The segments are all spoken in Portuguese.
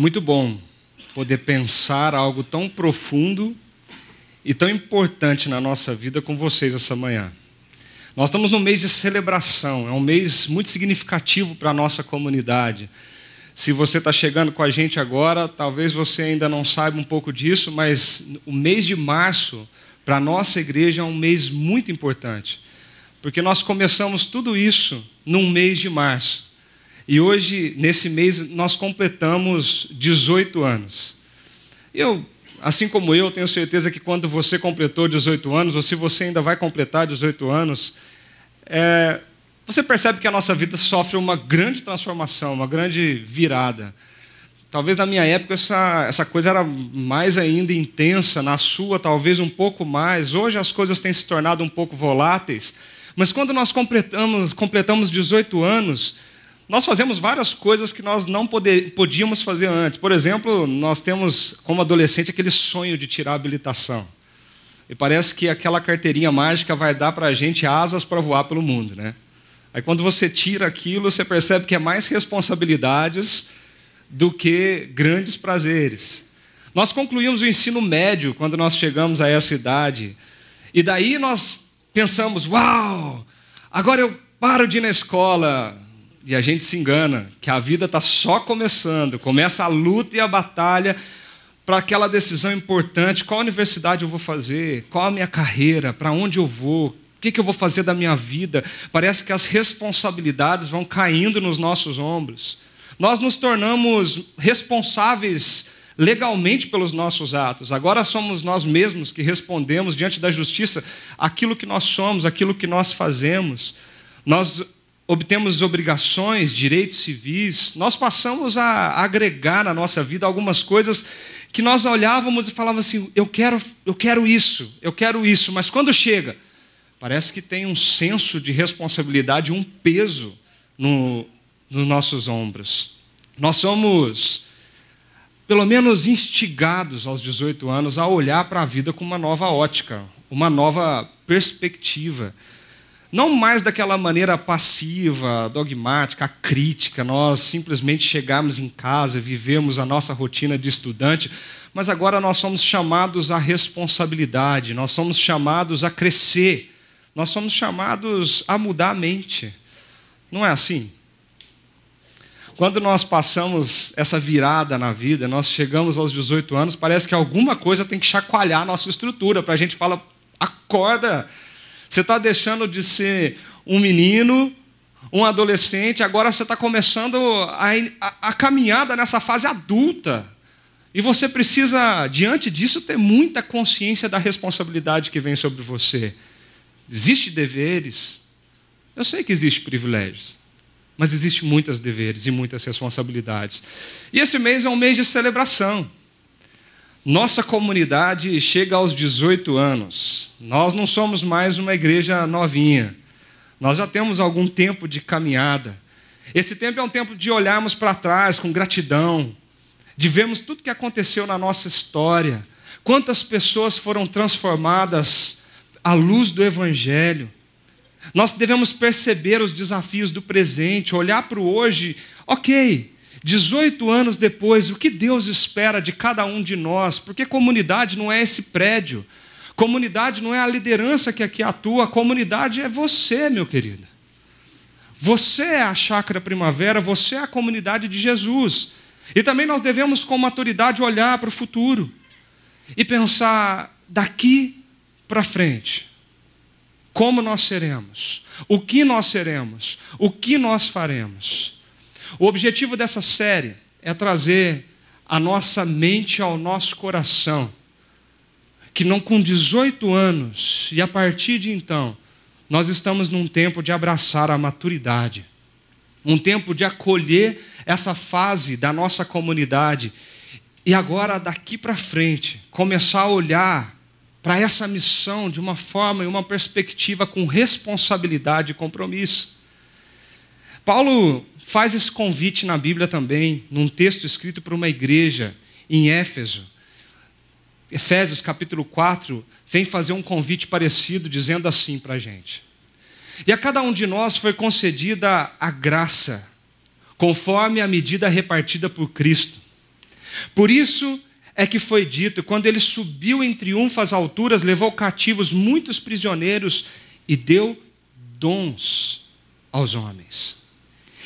muito bom poder pensar algo tão profundo e tão importante na nossa vida com vocês essa manhã. Nós estamos no mês de celebração, é um mês muito significativo para a nossa comunidade. Se você está chegando com a gente agora, talvez você ainda não saiba um pouco disso, mas o mês de março, para a nossa igreja, é um mês muito importante. Porque nós começamos tudo isso num mês de março. E hoje, nesse mês, nós completamos 18 anos. Eu, assim como eu, tenho certeza que quando você completou 18 anos, ou se você ainda vai completar 18 anos, é, você percebe que a nossa vida sofre uma grande transformação, uma grande virada. Talvez na minha época essa, essa coisa era mais ainda intensa, na sua talvez um pouco mais. Hoje as coisas têm se tornado um pouco voláteis. Mas quando nós completamos, completamos 18 anos, nós fazemos várias coisas que nós não poder, podíamos fazer antes. Por exemplo, nós temos, como adolescente, aquele sonho de tirar a habilitação. E parece que aquela carteirinha mágica vai dar para a gente asas para voar pelo mundo, né? Aí quando você tira aquilo, você percebe que é mais responsabilidades do que grandes prazeres. Nós concluímos o ensino médio quando nós chegamos a essa idade. E daí nós pensamos: uau, agora eu paro de ir na escola, e a gente se engana que a vida está só começando, começa a luta e a batalha para aquela decisão importante: qual universidade eu vou fazer, qual a minha carreira, para onde eu vou, o que, que eu vou fazer da minha vida. Parece que as responsabilidades vão caindo nos nossos ombros. Nós nos tornamos responsáveis legalmente pelos nossos atos. Agora somos nós mesmos que respondemos diante da justiça aquilo que nós somos, aquilo que nós fazemos. Nós obtemos obrigações, direitos civis, nós passamos a agregar na nossa vida algumas coisas que nós olhávamos e falávamos assim: eu quero, eu quero isso, eu quero isso, mas quando chega, parece que tem um senso de responsabilidade, um peso no, nos nossos ombros. Nós somos, pelo menos, instigados aos 18 anos a olhar para a vida com uma nova ótica, uma nova perspectiva. Não mais daquela maneira passiva, dogmática, crítica, nós simplesmente chegamos em casa, vivemos a nossa rotina de estudante, mas agora nós somos chamados à responsabilidade, nós somos chamados a crescer, nós somos chamados a mudar a mente. Não é assim? Quando nós passamos essa virada na vida, nós chegamos aos 18 anos, parece que alguma coisa tem que chacoalhar a nossa estrutura para a gente falar: acorda você está deixando de ser um menino, um adolescente, agora você está começando a, a, a caminhada nessa fase adulta. E você precisa, diante disso, ter muita consciência da responsabilidade que vem sobre você. Existem deveres. Eu sei que existem privilégios. Mas existem muitos deveres e muitas responsabilidades. E esse mês é um mês de celebração. Nossa comunidade chega aos 18 anos. Nós não somos mais uma igreja novinha. Nós já temos algum tempo de caminhada. Esse tempo é um tempo de olharmos para trás com gratidão, de vermos tudo que aconteceu na nossa história, quantas pessoas foram transformadas à luz do Evangelho. Nós devemos perceber os desafios do presente, olhar para o hoje, ok, 18 anos depois, o que Deus espera de cada um de nós? Porque comunidade não é esse prédio, comunidade não é a liderança que aqui atua, comunidade é você, meu querido. Você é a chácara primavera, você é a comunidade de Jesus. E também nós devemos, com maturidade, olhar para o futuro e pensar daqui para frente. Como nós seremos? O que nós seremos? O que nós faremos? O objetivo dessa série é trazer a nossa mente ao nosso coração, que não com 18 anos e a partir de então, nós estamos num tempo de abraçar a maturidade, um tempo de acolher essa fase da nossa comunidade e agora daqui para frente começar a olhar para essa missão de uma forma e uma perspectiva com responsabilidade e compromisso. Paulo faz esse convite na Bíblia também, num texto escrito para uma igreja em Éfeso. Efésios capítulo 4 vem fazer um convite parecido, dizendo assim para a gente: E a cada um de nós foi concedida a graça, conforme a medida repartida por Cristo. Por isso é que foi dito: quando ele subiu em triunfo às alturas, levou cativos muitos prisioneiros e deu dons aos homens.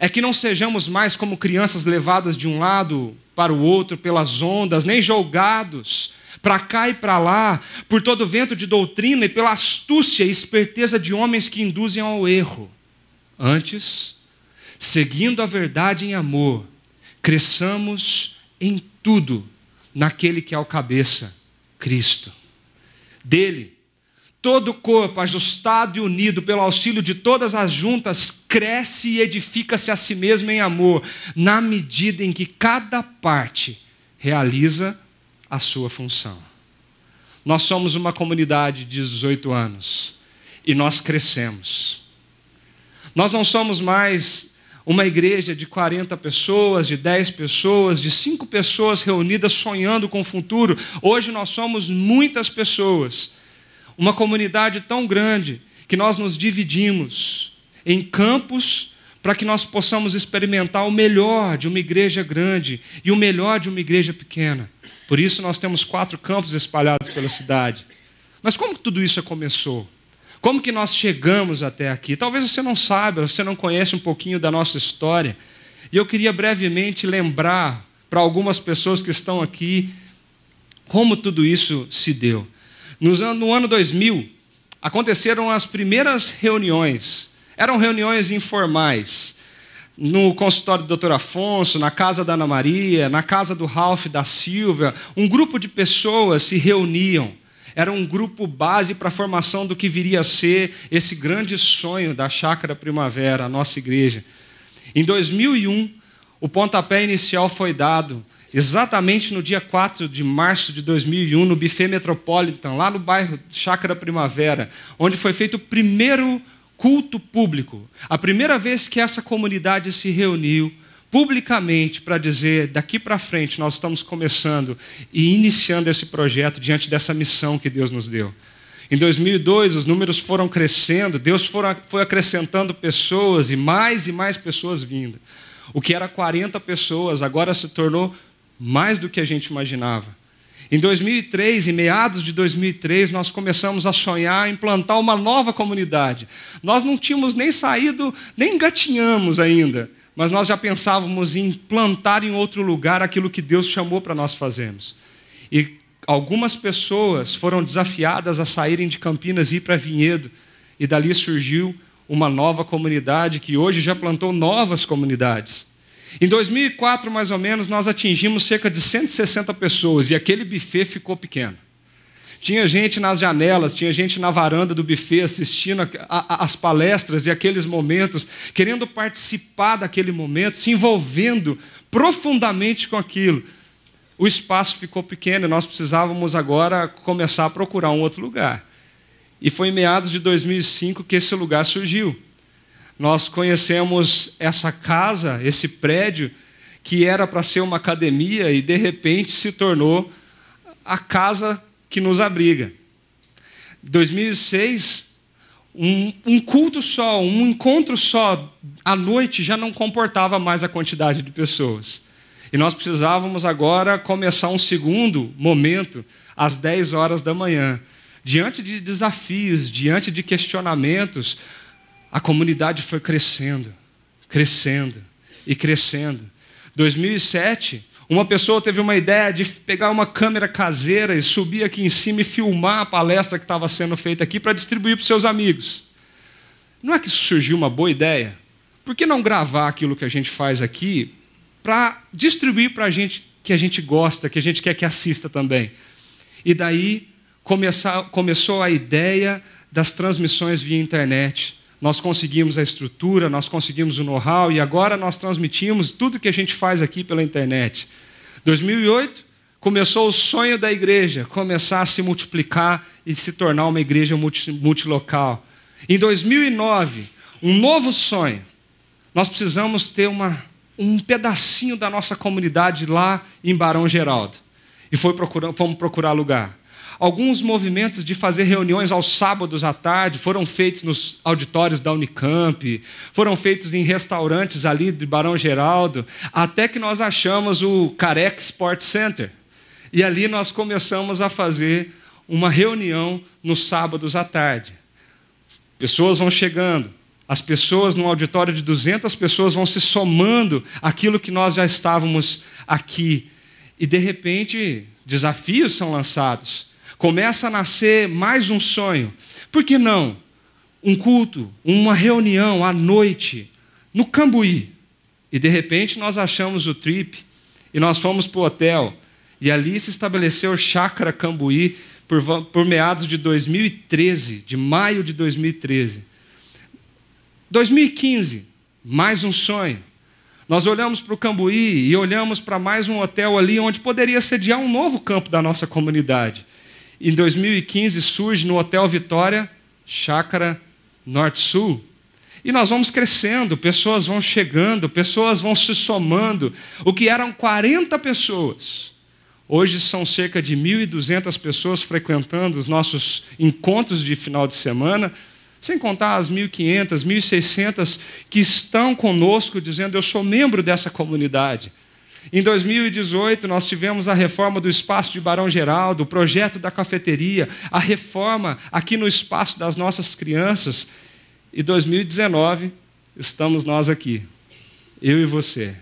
é que não sejamos mais como crianças levadas de um lado para o outro pelas ondas, nem julgados para cá e para lá por todo vento de doutrina e pela astúcia e esperteza de homens que induzem ao erro. Antes, seguindo a verdade em amor, cresçamos em tudo naquele que é o cabeça, Cristo. Dele, todo o corpo, ajustado e unido pelo auxílio de todas as juntas, cresce e edifica-se a si mesmo em amor, na medida em que cada parte realiza a sua função. Nós somos uma comunidade de 18 anos e nós crescemos. Nós não somos mais uma igreja de 40 pessoas, de 10 pessoas, de 5 pessoas reunidas sonhando com o futuro. Hoje nós somos muitas pessoas uma comunidade tão grande que nós nos dividimos em campos para que nós possamos experimentar o melhor de uma igreja grande e o melhor de uma igreja pequena. Por isso nós temos quatro campos espalhados pela cidade. Mas como tudo isso começou? Como que nós chegamos até aqui? Talvez você não saiba, você não conhece um pouquinho da nossa história. E eu queria brevemente lembrar para algumas pessoas que estão aqui como tudo isso se deu. No ano 2000, aconteceram as primeiras reuniões. Eram reuniões informais. No consultório do Dr. Afonso, na casa da Ana Maria, na casa do Ralph da Silvia, um grupo de pessoas se reuniam. Era um grupo base para a formação do que viria a ser esse grande sonho da Chácara Primavera, a nossa igreja. Em 2001, o pontapé inicial foi dado exatamente no dia 4 de março de 2001, no Buffet Metropolitan, lá no bairro Chácara Primavera, onde foi feito o primeiro culto público. A primeira vez que essa comunidade se reuniu publicamente para dizer: daqui para frente nós estamos começando e iniciando esse projeto diante dessa missão que Deus nos deu. Em 2002, os números foram crescendo, Deus foi acrescentando pessoas e mais e mais pessoas vindo. O que era 40 pessoas agora se tornou mais do que a gente imaginava. Em 2003, em meados de 2003, nós começamos a sonhar em plantar uma nova comunidade. Nós não tínhamos nem saído, nem engatinhamos ainda, mas nós já pensávamos em plantar em outro lugar aquilo que Deus chamou para nós fazermos. E algumas pessoas foram desafiadas a saírem de Campinas e ir para Vinhedo, e dali surgiu uma nova comunidade que hoje já plantou novas comunidades. Em 2004, mais ou menos, nós atingimos cerca de 160 pessoas e aquele buffet ficou pequeno. Tinha gente nas janelas, tinha gente na varanda do buffet assistindo as palestras e aqueles momentos, querendo participar daquele momento, se envolvendo profundamente com aquilo. O espaço ficou pequeno e nós precisávamos agora começar a procurar um outro lugar. E foi em meados de 2005 que esse lugar surgiu nós conhecemos essa casa, esse prédio, que era para ser uma academia e de repente se tornou a casa que nos abriga. 2006, um, um, culto só, um encontro só, à noite já não comportava mais a quantidade de pessoas. E nós precisávamos agora começar um segundo momento, às 10 horas da manhã. Diante de desafios, diante de questionamentos, a comunidade foi crescendo, crescendo e crescendo. 2007, uma pessoa teve uma ideia de pegar uma câmera caseira e subir aqui em cima e filmar a palestra que estava sendo feita aqui para distribuir para seus amigos. Não é que surgiu uma boa ideia? Por que não gravar aquilo que a gente faz aqui para distribuir para a gente que a gente gosta, que a gente quer que assista também? E daí começou a ideia das transmissões via internet nós conseguimos a estrutura, nós conseguimos o know-how e agora nós transmitimos tudo que a gente faz aqui pela internet. 2008 começou o sonho da igreja, começar a se multiplicar e se tornar uma igreja multilocal. Em 2009, um novo sonho. Nós precisamos ter uma, um pedacinho da nossa comunidade lá em Barão Geraldo. E foi procurar, fomos procurar lugar. Alguns movimentos de fazer reuniões aos sábados à tarde foram feitos nos auditórios da Unicamp, foram feitos em restaurantes ali de Barão Geraldo, até que nós achamos o Careca Sport Center. E ali nós começamos a fazer uma reunião nos sábados à tarde. Pessoas vão chegando, as pessoas num auditório de 200 pessoas vão se somando aquilo que nós já estávamos aqui. E de repente, desafios são lançados. Começa a nascer mais um sonho. Por que não? Um culto, uma reunião à noite, no Cambuí. E de repente nós achamos o trip e nós fomos para o hotel. E ali se estabeleceu Chácara Cambuí por, por meados de 2013, de maio de 2013. 2015, mais um sonho. Nós olhamos para o Cambuí e olhamos para mais um hotel ali onde poderia sediar um novo campo da nossa comunidade. Em 2015 surge no Hotel Vitória, Chácara Norte-Sul. E nós vamos crescendo, pessoas vão chegando, pessoas vão se somando. O que eram 40 pessoas, hoje são cerca de 1.200 pessoas frequentando os nossos encontros de final de semana, sem contar as 1.500, 1.600 que estão conosco dizendo: Eu sou membro dessa comunidade. Em 2018, nós tivemos a reforma do espaço de Barão Geraldo, o projeto da cafeteria, a reforma aqui no espaço das nossas crianças. E 2019, estamos nós aqui, eu e você,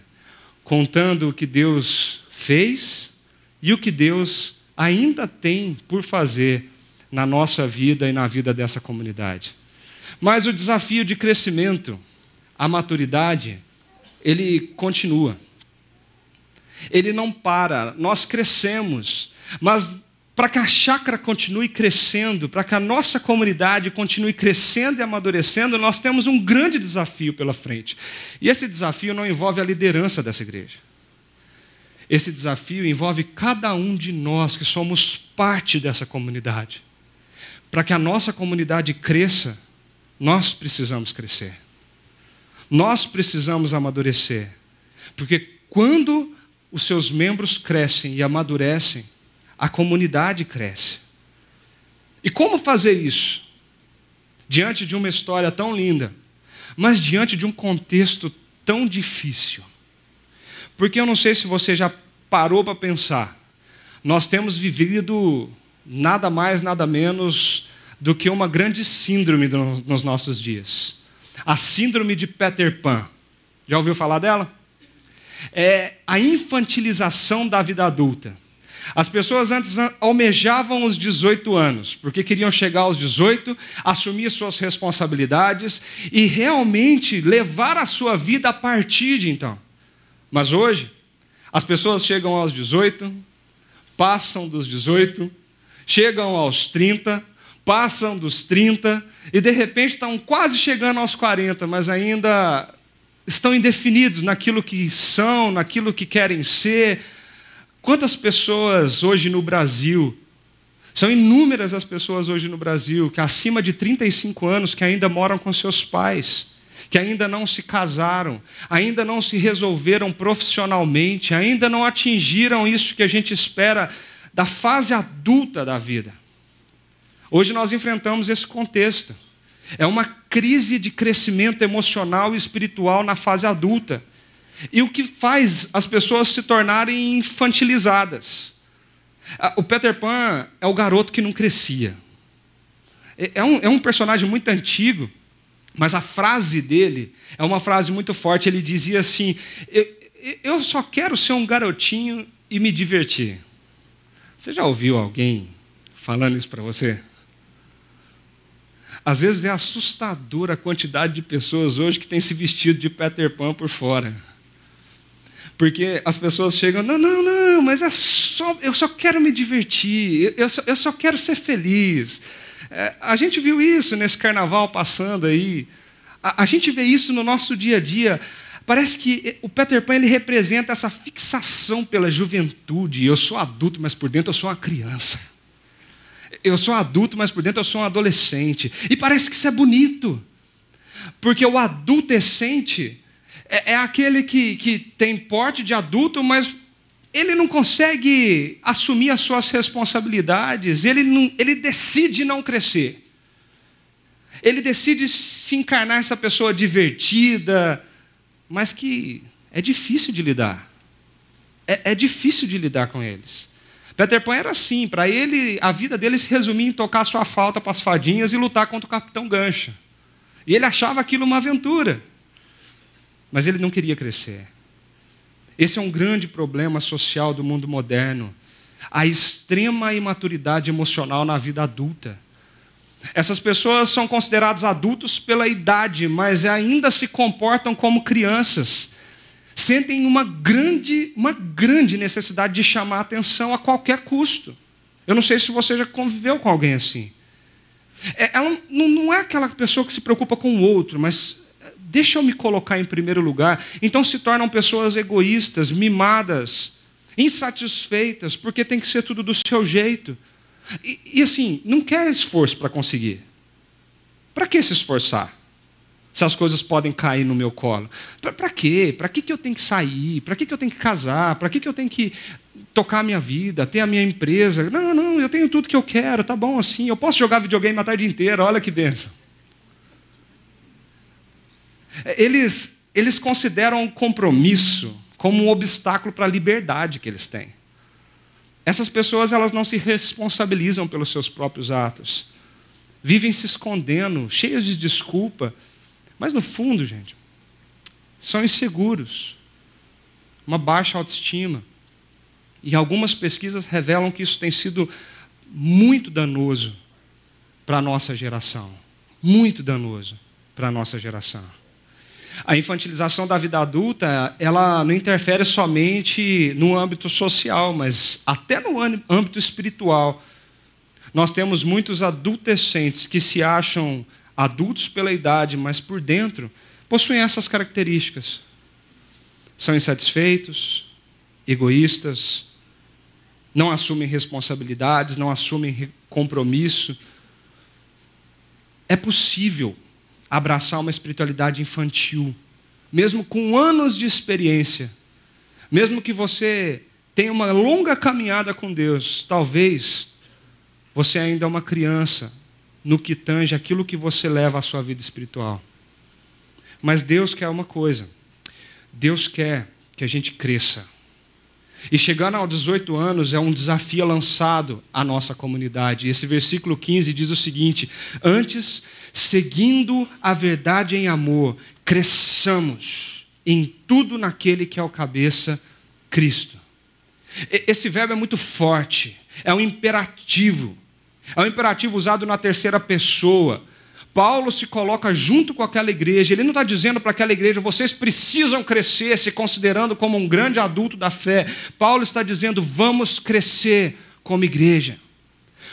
contando o que Deus fez e o que Deus ainda tem por fazer na nossa vida e na vida dessa comunidade. Mas o desafio de crescimento, a maturidade, ele continua ele não para, nós crescemos, mas para que a chácara continue crescendo, para que a nossa comunidade continue crescendo e amadurecendo, nós temos um grande desafio pela frente. E esse desafio não envolve a liderança dessa igreja. Esse desafio envolve cada um de nós que somos parte dessa comunidade. Para que a nossa comunidade cresça, nós precisamos crescer. Nós precisamos amadurecer. Porque quando os seus membros crescem e amadurecem, a comunidade cresce. E como fazer isso? Diante de uma história tão linda, mas diante de um contexto tão difícil. Porque eu não sei se você já parou para pensar, nós temos vivido nada mais, nada menos do que uma grande síndrome nos nossos dias. A síndrome de Peter Pan. Já ouviu falar dela? É a infantilização da vida adulta. As pessoas antes almejavam os 18 anos, porque queriam chegar aos 18, assumir suas responsabilidades e realmente levar a sua vida a partir de então. Mas hoje, as pessoas chegam aos 18, passam dos 18, chegam aos 30, passam dos 30 e de repente estão quase chegando aos 40, mas ainda estão indefinidos naquilo que são, naquilo que querem ser. Quantas pessoas hoje no Brasil, são inúmeras as pessoas hoje no Brasil, que acima de 35 anos, que ainda moram com seus pais, que ainda não se casaram, ainda não se resolveram profissionalmente, ainda não atingiram isso que a gente espera da fase adulta da vida. Hoje nós enfrentamos esse contexto. É uma crise de crescimento emocional e espiritual na fase adulta. E o que faz as pessoas se tornarem infantilizadas. O Peter Pan é o garoto que não crescia. É, é um, é um personagem muito antigo, mas a frase dele é uma frase muito forte. Ele dizia assim: Eu só quero ser um garotinho e me divertir. Você já ouviu alguém falando isso para você? Às vezes é assustadora a quantidade de pessoas hoje que têm se vestido de Peter Pan por fora. Porque as pessoas chegam, não, não, não, mas é só, eu só quero me divertir, eu só, eu só quero ser feliz. É, a gente viu isso nesse carnaval passando aí. A, a gente vê isso no nosso dia a dia. Parece que o Peter Pan ele representa essa fixação pela juventude. Eu sou adulto, mas por dentro eu sou uma criança. Eu sou adulto, mas por dentro eu sou um adolescente. E parece que isso é bonito. Porque o adultescente é, é aquele que, que tem porte de adulto, mas ele não consegue assumir as suas responsabilidades, ele, não, ele decide não crescer. Ele decide se encarnar essa pessoa divertida, mas que é difícil de lidar. É, é difícil de lidar com eles. Peter Pan era assim, para ele, a vida dele se resumia em tocar sua falta para as fadinhas e lutar contra o Capitão Gancha. E ele achava aquilo uma aventura. Mas ele não queria crescer. Esse é um grande problema social do mundo moderno. A extrema imaturidade emocional na vida adulta. Essas pessoas são consideradas adultos pela idade, mas ainda se comportam como crianças. Sentem uma grande, uma grande necessidade de chamar atenção a qualquer custo. Eu não sei se você já conviveu com alguém assim. É, ela não é aquela pessoa que se preocupa com o outro, mas é, deixa eu me colocar em primeiro lugar. Então se tornam pessoas egoístas, mimadas, insatisfeitas, porque tem que ser tudo do seu jeito. E, e assim, não quer esforço para conseguir. Para que se esforçar? Se as coisas podem cair no meu colo. Para quê? Para que, que eu tenho que sair? Para que, que eu tenho que casar? Para que, que eu tenho que tocar a minha vida, ter a minha empresa? Não, não, eu tenho tudo que eu quero, tá bom assim. Eu posso jogar videogame a tarde inteira, olha que benção. Eles, eles consideram o compromisso como um obstáculo para a liberdade que eles têm. Essas pessoas elas não se responsabilizam pelos seus próprios atos. Vivem se escondendo, cheias de desculpa. Mas no fundo, gente, são inseguros. Uma baixa autoestima. E algumas pesquisas revelam que isso tem sido muito danoso para a nossa geração. Muito danoso para a nossa geração. A infantilização da vida adulta, ela não interfere somente no âmbito social, mas até no âmbito espiritual. Nós temos muitos adultescentes que se acham adultos pela idade, mas por dentro possuem essas características. São insatisfeitos, egoístas, não assumem responsabilidades, não assumem compromisso. É possível abraçar uma espiritualidade infantil, mesmo com anos de experiência, mesmo que você tenha uma longa caminhada com Deus, talvez você ainda é uma criança no que tange aquilo que você leva à sua vida espiritual. Mas Deus quer uma coisa. Deus quer que a gente cresça. E chegando aos 18 anos é um desafio lançado à nossa comunidade. Esse versículo 15 diz o seguinte: Antes, seguindo a verdade em amor, cresçamos em tudo naquele que é o cabeça, Cristo. Esse verbo é muito forte, é um imperativo. É um imperativo usado na terceira pessoa Paulo se coloca junto com aquela igreja. Ele não está dizendo para aquela igreja, vocês precisam crescer, se considerando como um grande adulto da fé. Paulo está dizendo, vamos crescer como igreja.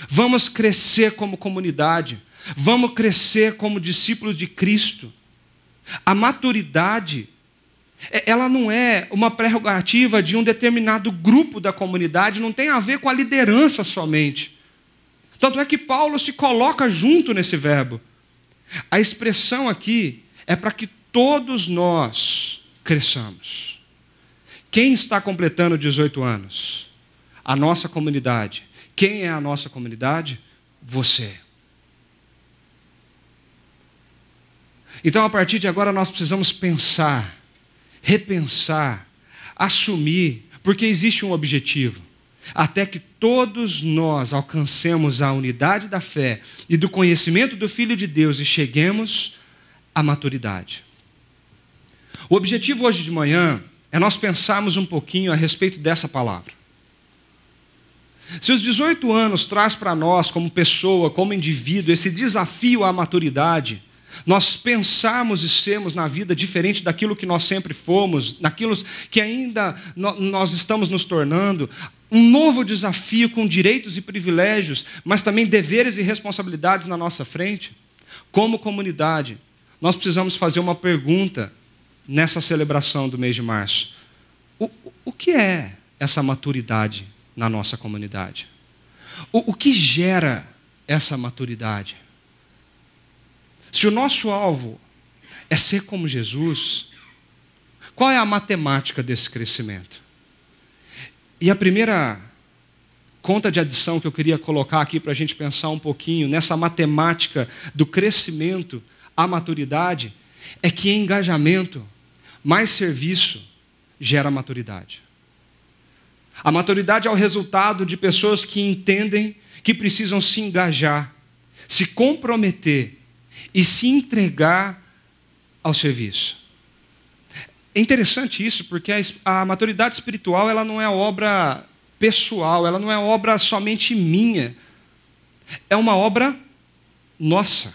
Vamos crescer como comunidade. Vamos crescer como discípulos de Cristo. A maturidade, é, ela não é uma prerrogativa de um determinado grupo da comunidade, não tem a ver com a liderança somente. Tanto é que Paulo se coloca junto nesse verbo. A expressão aqui é para que todos nós cresçamos. Quem está completando 18 anos? A nossa comunidade. Quem é a nossa comunidade? Você. Então, a partir de agora, nós precisamos pensar, repensar, assumir, porque existe um objetivo até que todos nós alcancemos a unidade da fé e do conhecimento do Filho de Deus e cheguemos à maturidade. O objetivo hoje de manhã é nós pensarmos um pouquinho a respeito dessa palavra. Se os 18 anos traz para nós, como pessoa, como indivíduo, esse desafio à maturidade, nós pensarmos e sermos na vida diferente daquilo que nós sempre fomos, daquilo que ainda nós estamos nos tornando, um novo desafio com direitos e privilégios, mas também deveres e responsabilidades na nossa frente. Como comunidade, nós precisamos fazer uma pergunta nessa celebração do mês de março. O, o que é essa maturidade na nossa comunidade? O, o que gera essa maturidade? Se o nosso alvo é ser como Jesus, qual é a matemática desse crescimento? E a primeira conta de adição que eu queria colocar aqui para a gente pensar um pouquinho nessa matemática do crescimento à maturidade é que engajamento mais serviço gera maturidade. A maturidade é o resultado de pessoas que entendem que precisam se engajar, se comprometer e se entregar ao serviço. É interessante isso, porque a, maturidade espiritual ela não é obra pessoal, ela não é obra somente minha, é uma obra nossa.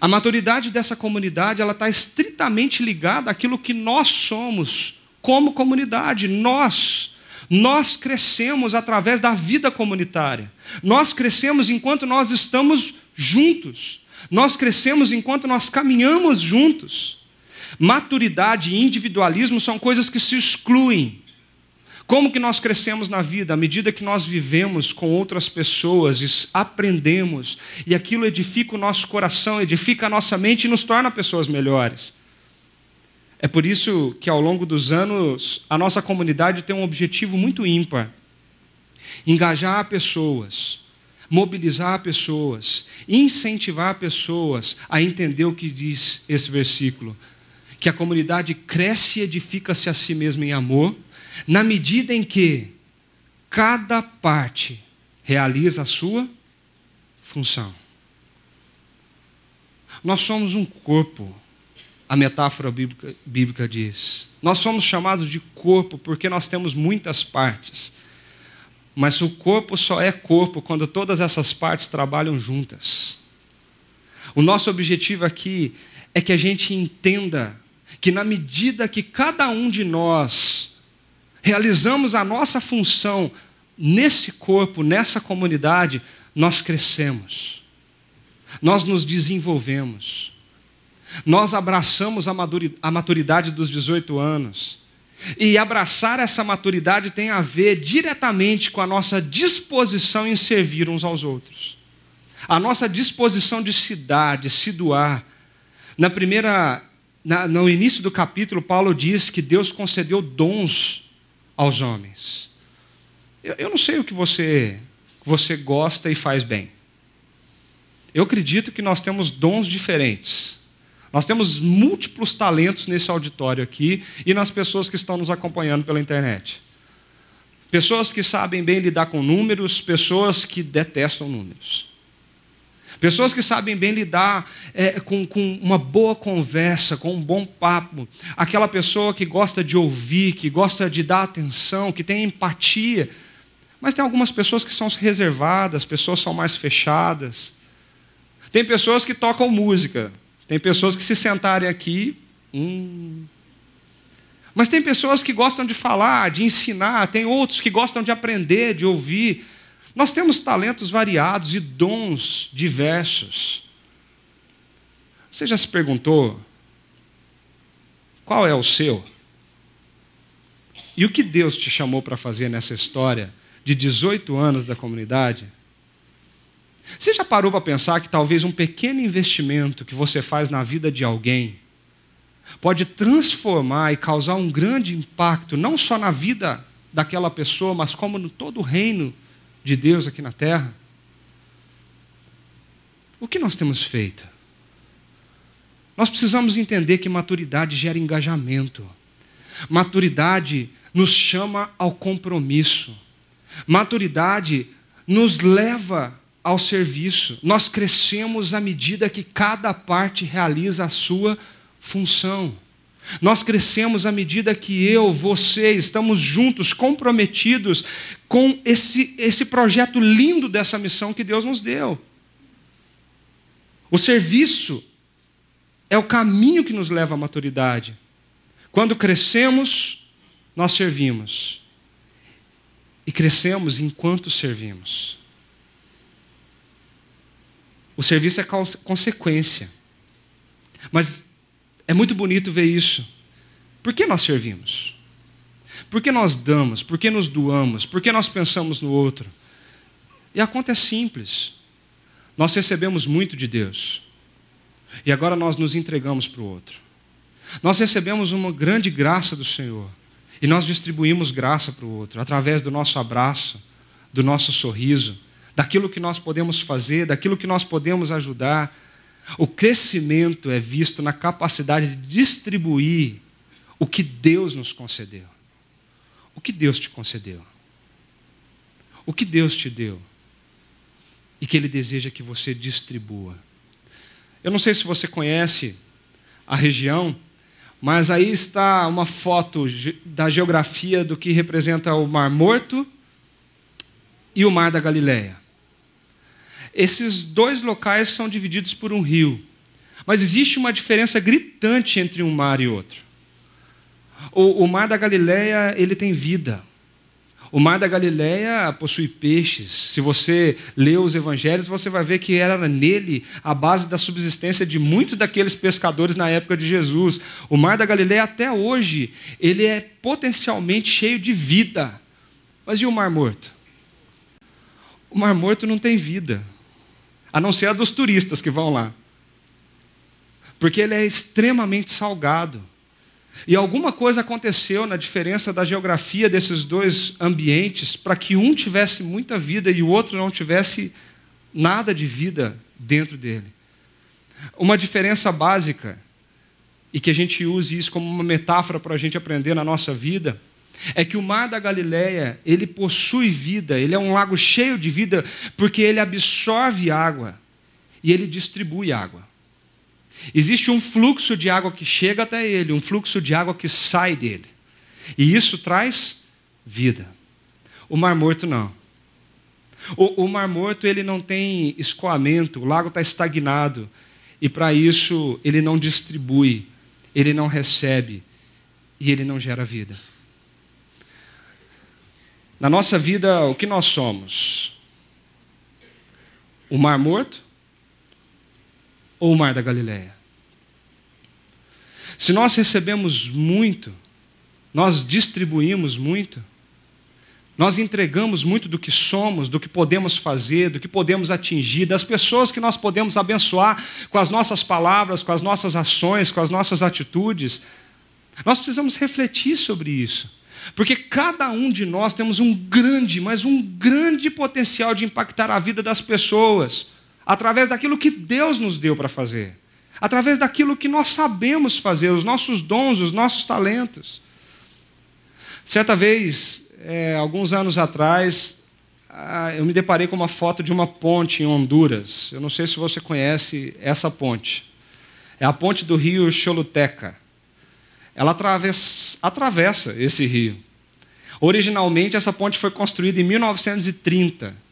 A maturidade dessa comunidade ela está estritamente ligada àquilo que nós somos como comunidade. Nós, nós crescemos através da vida comunitária. Nós crescemos enquanto nós estamos juntos. Nós crescemos enquanto nós caminhamos juntos. Maturidade e individualismo são coisas que se excluem. Como que nós crescemos na vida? À medida que nós vivemos com outras pessoas, aprendemos, e aquilo edifica o nosso coração, edifica a nossa mente e nos torna pessoas melhores. É por isso que ao longo dos anos a nossa comunidade tem um objetivo muito ímpar: engajar pessoas, mobilizar pessoas, incentivar pessoas a entender o que diz esse versículo. Que a comunidade cresce e edifica-se a si mesma em amor na medida em que cada parte realiza a sua função. Nós somos um corpo, a metáfora bíblica, bíblica, diz. Nós somos chamados de corpo porque nós temos muitas partes. Mas o corpo só é corpo quando todas essas partes trabalham juntas. O nosso objetivo aqui é que a gente entenda que, na medida que cada um de nós realizamos a nossa função nesse corpo, nessa comunidade, nós crescemos, nós nos desenvolvemos, nós abraçamos a maturidade dos 18 anos. E abraçar essa maturidade tem a ver diretamente com a nossa disposição em servir uns aos outros. A nossa disposição de se dar, de se doar. Na primeira, na, no início do capítulo, Paulo diz que Deus concedeu dons aos homens. Eu, eu não sei o que você, você gosta e faz bem. Eu acredito que nós temos dons diferentes. Nós temos múltiplos talentos nesse auditório aqui e nas pessoas que estão nos acompanhando pela internet. Pessoas que sabem bem lidar com números, pessoas que detestam números. Pessoas que sabem bem lidar é, com, com uma boa conversa, com um bom papo. Aquela pessoa que gosta de ouvir, que gosta de dar atenção, que tem empatia. Mas tem algumas pessoas que são reservadas, pessoas são mais fechadas. Tem pessoas que tocam música. Tem pessoas que se sentarem aqui. Hum. Mas tem pessoas que gostam de falar, de ensinar. Tem outros que gostam de aprender, de ouvir. Nós temos talentos variados e dons diversos. Você já se perguntou qual é o seu? E o que Deus te chamou para fazer nessa história de 18 anos da comunidade? Você já parou para pensar que talvez um pequeno investimento que você faz na vida de alguém pode transformar e causar um grande impacto, não só na vida daquela pessoa, mas como no todo o reino de Deus aqui na terra? O que nós temos feito? Nós precisamos entender que maturidade gera engajamento. Maturidade nos chama ao compromisso. Maturidade nos leva ao serviço. Nós crescemos à medida que cada parte realiza a sua função. Nós crescemos à medida que eu, você, estamos juntos, comprometidos com esse, esse projeto lindo dessa missão que Deus nos deu. O serviço é o caminho que nos leva à maturidade. Quando crescemos, nós servimos. E crescemos enquanto servimos. O serviço é consequência. Mas É muito bonito ver isso. Por que nós servimos? Por que nós damos? Por que nos doamos? Por que nós pensamos no outro? E a conta é simples. Nós recebemos muito de Deus. E agora nós nos entregamos para o outro. Nós recebemos uma grande graça do Senhor. E nós distribuímos graça para o outro, através do nosso abraço, do nosso sorriso, daquilo que nós podemos fazer, daquilo que nós podemos ajudar. O crescimento é visto na capacidade de distribuir o que Deus nos concedeu. O que Deus te concedeu? O que Deus te deu? E que Ele deseja que você distribua. Eu não sei se você conhece a região, mas aí está uma foto da geografia do que representa o Mar Morto e o Mar da Galileia. Esses dois locais são divididos por um rio, mas existe uma diferença gritante entre um mar e outro. O, o Mar da Galileia ele tem vida. O mar da Galileia possui peixes. Se você lê os evangelhos, você vai ver que era nele a base da subsistência de muitos daqueles pescadores na época de Jesus. O mar da Galileia até hoje, ele é potencialmente cheio de vida. Mas e o mar morto? O mar morto não tem vida, a não ser a dos turistas que vão lá. Porque ele é extremamente salgado. E alguma coisa aconteceu na diferença da geografia desses dois ambientes para que um tivesse muita vida e o outro não tivesse nada de vida dentro dele. Uma diferença básica, e que a gente use isso como uma metáfora para a gente aprender na nossa vida, é que o mar da Galileia, ele possui vida, ele é um lago cheio de vida, porque ele absorve água e ele distribui água. Existe um fluxo de água que chega até ele, um fluxo de água que sai dele. E isso traz vida. O Mar Morto não. O, o Mar Morto ele não tem escoamento, o lago está estagnado. E para isso ele não distribui, ele não recebe e ele não gera vida. Na nossa vida, o que nós somos? O Mar Morto? ou o mar da Galileia? Se nós recebemos muito, nós distribuímos muito, nós entregamos muito do que somos, do que podemos fazer, do que podemos atingir, das pessoas que nós podemos abençoar com as nossas palavras, com as nossas ações, com as nossas atitudes. Nós precisamos refletir sobre isso. Porque cada um de nós temos um grande, mas um grande potencial de impactar a vida das pessoas através daquilo que Deus nos deu para fazer, através daquilo que nós sabemos fazer, os nossos dons, os nossos talentos. Certa vez, é, alguns anos atrás, eu me deparei com uma foto de uma ponte em Honduras. Eu não sei se você conhece essa ponte. É a ponte do rio Choluteca. Ela atravessa, atravessa esse rio. Originalmente, essa ponte foi construída em 1930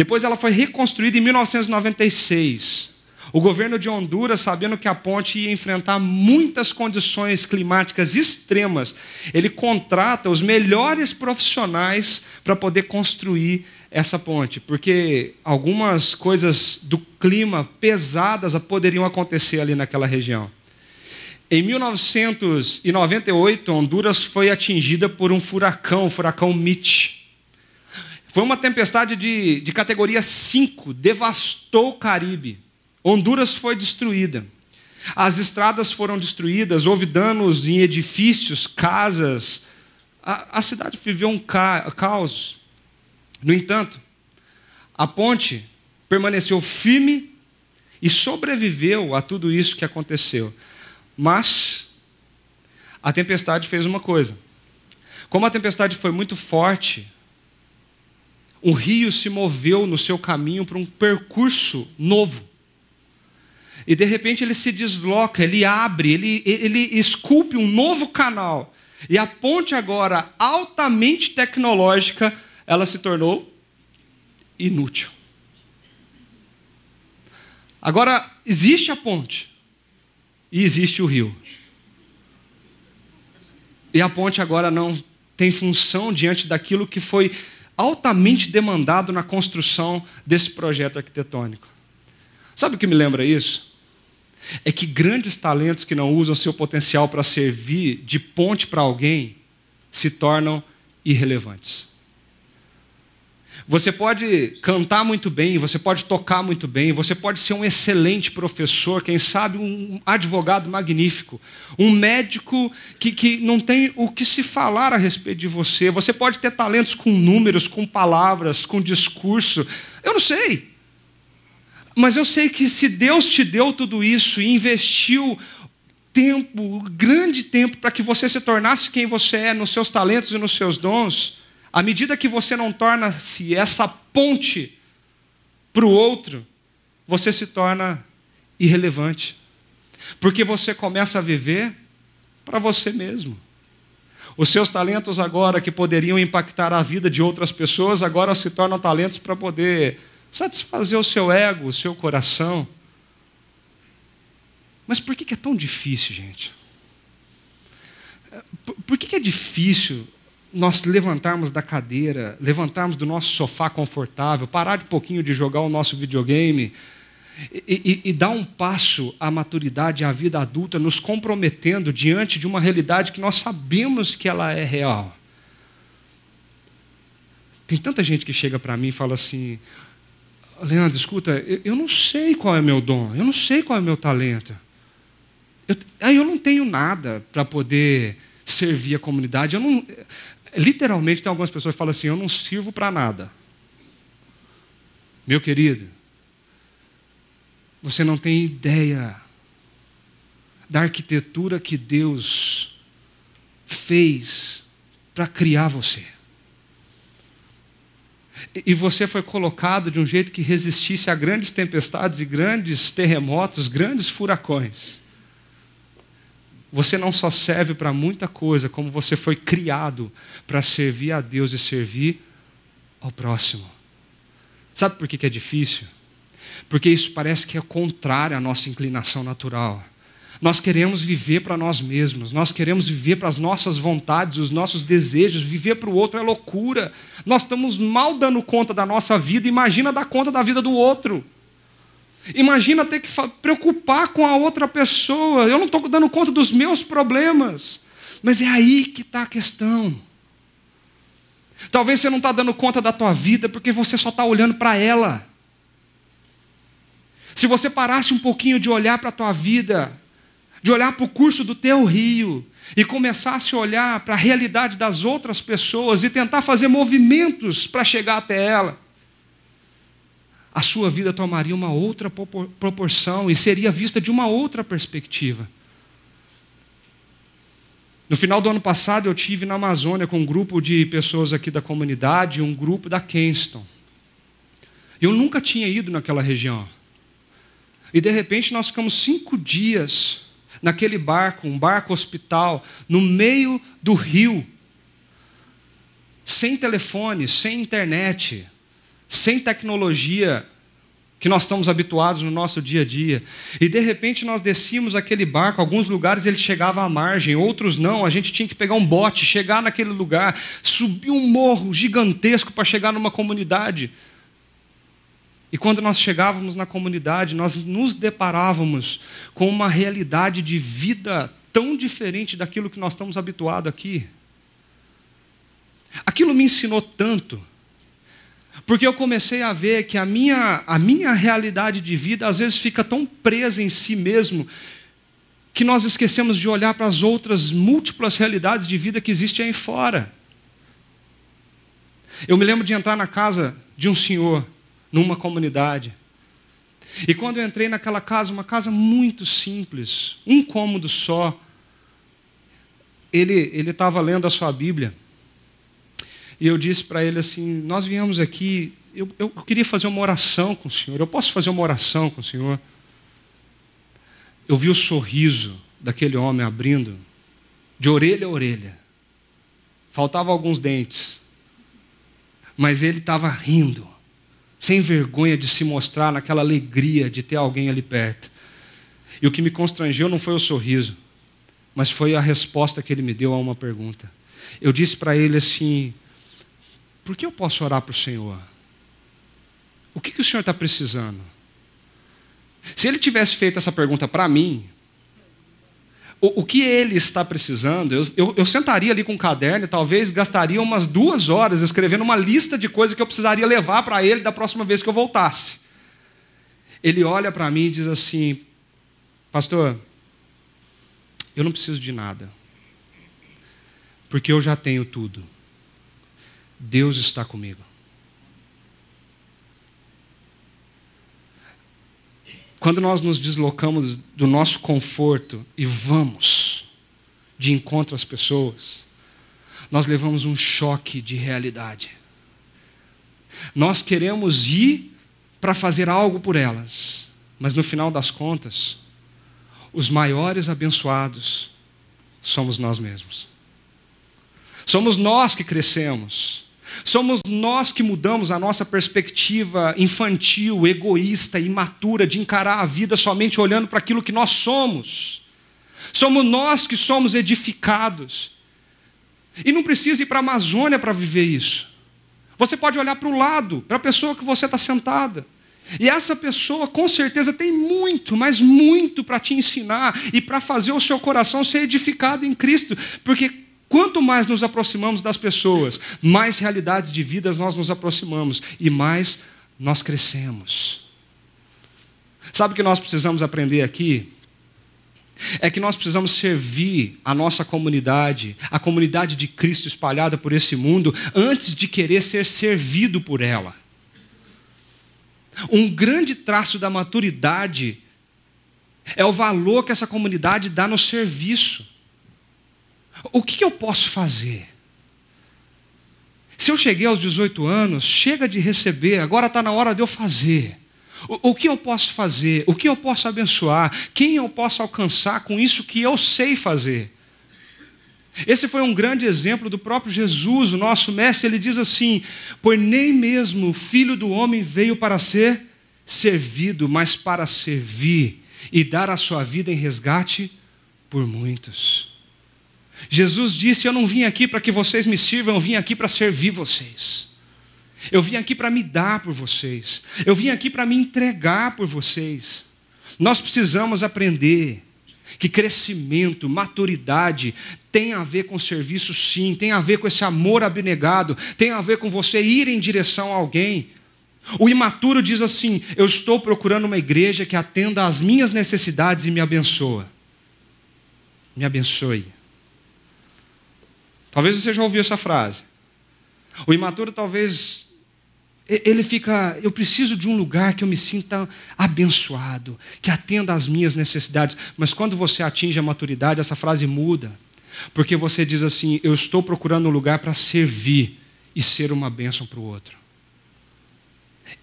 depois ela foi reconstruída em 1996. O governo de Honduras, sabendo que a ponte ia enfrentar muitas condições climáticas extremas, ele contrata os melhores profissionais para poder construir essa ponte, porque algumas coisas do clima pesadas poderiam acontecer ali naquela região. Em 1998, Honduras foi atingida por um furacão, o furacão Mitch. Foi uma tempestade de, de categoria 5, devastou o Caribe. Honduras foi destruída. As estradas foram destruídas, houve danos em edifícios, casas. A, a cidade viveu um ca, caos. No entanto, a ponte permaneceu firme e sobreviveu a tudo isso que aconteceu. Mas a tempestade fez uma coisa. Como a tempestade foi muito forte, um rio se moveu no seu caminho para um percurso novo. E de repente ele se desloca, ele abre, ele, ele esculpe um novo canal. E a ponte agora, altamente tecnológica, ela se tornou inútil. Agora, existe a ponte e existe o rio. E a ponte agora não tem função diante daquilo que foi altamente demandado na construção desse projeto arquitetônico. Sabe o que me lembra isso? é que grandes talentos que não usam seu potencial para servir de ponte para alguém se tornam irrelevantes. Você pode cantar muito bem, você pode tocar muito bem, você pode ser um excelente professor, quem sabe um advogado magnífico, um médico que, que não tem o que se falar a respeito de você. Você pode ter talentos com números, com palavras, com discurso. Eu não sei. Mas eu sei que se Deus te deu tudo isso e investiu tempo, grande tempo, para que você se tornasse quem você é nos seus talentos e nos seus dons, à medida que você não torna-se essa ponte para o outro, você se torna irrelevante. Porque você começa a viver para você mesmo. Os seus talentos agora que poderiam impactar a vida de outras pessoas, agora se tornam talentos para poder satisfazer o seu ego, o seu coração. Mas por que é tão difícil, gente? Por que é difícil nós levantarmos da cadeira, levantarmos do nosso sofá confortável, parar de pouquinho de jogar o nosso videogame e, e, e, dar um passo à maturidade, à vida adulta, nos comprometendo diante de uma realidade que nós sabemos que ela é real. Tem tanta gente que chega para mim e fala assim: Leandro, escuta, eu, eu não sei qual é meu dom, eu não sei qual é meu talento. Eu, aí eu não tenho nada para poder servir a comunidade. Eu não, literalmente, tem algumas pessoas que falam assim: eu não sirvo para nada. Meu querido, você não tem ideia da arquitetura que Deus fez para criar você. E você foi colocado de um jeito que resistisse a grandes tempestades e grandes terremotos, grandes furacões. Você não só serve para muita coisa, como você foi criado para servir a Deus e servir ao próximo. Sabe por que é difícil? Porque isso parece que é contrário à nossa inclinação natural. Nós queremos viver para nós mesmos, nós queremos viver para as nossas vontades, os nossos desejos, viver para o outro é loucura. Nós estamos mal dando conta da nossa vida, imagina dar conta da vida do outro. Imagina ter que preocupar com a outra pessoa. Eu não estou dando conta dos meus problemas. Mas é aí que está a questão. Talvez você não está dando conta da tua vida porque você só está olhando para ela. Se você parasse um pouquinho de olhar para a tua vida de olhar para o curso do teu rio e começasse a olhar para a realidade das outras pessoas e tentar fazer movimentos para chegar até ela, a sua vida tomaria uma outra proporção e seria vista de uma outra perspectiva. No final do ano passado, eu tive na Amazônia com um grupo de pessoas aqui da comunidade, um grupo da Kenston. Eu nunca tinha ido naquela região. E de repente nós ficamos cinco dias naquele barco, um barco hospital, no meio do rio, sem telefone, sem internet, sem tecnologia que nós estamos habituados no nosso dia a dia. E de repente nós descíamos aquele barco, alguns lugares ele chegava à margem, outros não, a gente tinha que pegar um bote, chegar naquele lugar, subir um morro gigantesco para chegar numa comunidade. E quando nós chegávamos na comunidade, nós nos deparávamos com uma realidade de vida tão diferente daquilo que nós estamos habituados aqui. Aquilo me ensinou tanto, porque eu comecei a ver que a minha, a minha realidade de vida às vezes fica tão presa em si mesmo, que nós esquecemos de olhar para as outras múltiplas realidades de vida que existem aí fora. Eu me lembro de entrar na casa de um senhor numa comunidade. E quando eu entrei naquela casa, uma casa muito simples, um cômodo só, ele ele estava lendo a sua Bíblia. E eu disse para ele assim: Nós viemos aqui, eu, eu queria fazer uma oração com o Senhor. Eu posso fazer uma oração com o Senhor? Eu vi o sorriso daquele homem abrindo, de orelha a orelha. Faltavam alguns dentes, mas ele estava rindo sem vergonha de se mostrar naquela alegria de ter alguém ali perto. E o que me constrangeu não foi o sorriso, mas foi a resposta que ele me deu a uma pergunta. Eu disse para ele assim: por que eu posso orar para o Senhor? O que, que o Senhor está precisando? Se ele tivesse feito essa pergunta para mim, o, o, que ele está precisando, eu, eu, eu, sentaria ali com um caderno e talvez gastaria umas duas horas escrevendo uma lista de coisas que eu precisaria levar para ele da próxima vez que eu voltasse. Ele olha para mim e diz assim: Pastor, eu não preciso de nada, porque eu já tenho tudo. Deus está comigo. Quando nós nos deslocamos do nosso conforto e vamos de encontro às pessoas, nós levamos um choque de realidade. Nós queremos ir para fazer algo por elas, mas no final das contas, os maiores abençoados somos nós mesmos. Somos nós que crescemos, Somos nós que mudamos a nossa perspectiva infantil, egoísta, imatura de encarar a vida somente olhando para aquilo que nós somos. Somos nós que somos edificados. E não precisa ir para a Amazônia para viver isso. Você pode olhar para o lado, para a pessoa que você está sentada. E essa pessoa com certeza tem muito, mas muito para te ensinar e para fazer o seu coração ser edificado em Cristo, porque Quanto mais nos aproximamos das pessoas, mais realidades de vidas nós nos aproximamos e mais nós crescemos. Sabe o que nós precisamos aprender aqui? É que nós precisamos servir a nossa comunidade, a comunidade de Cristo espalhada por esse mundo, antes de querer ser servido por ela. Um grande traço da maturidade é o valor que essa comunidade dá no serviço. O que eu posso fazer? Se eu cheguei aos 18 anos, chega de receber, agora está na hora de eu fazer. O, o, que eu posso fazer? O que eu posso abençoar? Quem eu posso alcançar com isso que eu sei fazer? Esse foi um grande exemplo do próprio Jesus, o nosso mestre. Ele diz assim: Pois nem mesmo o filho do homem veio para ser servido, mas para servir e dar a sua vida em resgate por muitos. Jesus disse: Eu não vim aqui para que vocês me sirvam, eu vim aqui para servir vocês. Eu vim aqui para me dar por vocês. Eu vim aqui para me entregar por vocês. Nós precisamos aprender que crescimento, maturidade tem a ver com serviço, sim, tem a ver com esse amor abnegado, tem a ver com você ir em direção a alguém. O imaturo diz assim: Eu estou procurando uma igreja que atenda às minhas necessidades e me abençoa. Me abençoe. Talvez você já ouviu essa frase. O imaturo talvez ele fica, eu preciso de um lugar que eu me sinta abençoado, que atenda às minhas necessidades. Mas quando você atinge a maturidade, essa frase muda. Porque você diz assim: eu estou procurando um lugar para servir e ser uma bênção para o outro.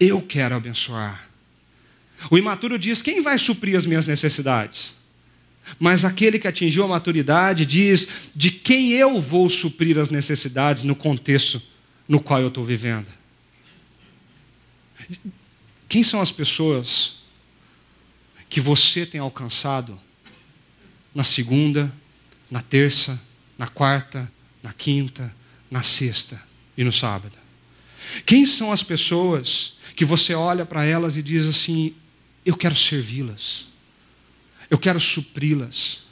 Eu quero abençoar. O imaturo diz: quem vai suprir as minhas necessidades? Mas aquele que atingiu a maturidade diz de quem eu vou suprir as necessidades no contexto no qual eu estou vivendo. Quem são as pessoas que você tem alcançado na segunda, na terça, na quarta, na quinta, na sexta e no sábado? Quem são as pessoas que você olha para elas e diz assim: eu quero servi-las? Eu quero supri-las.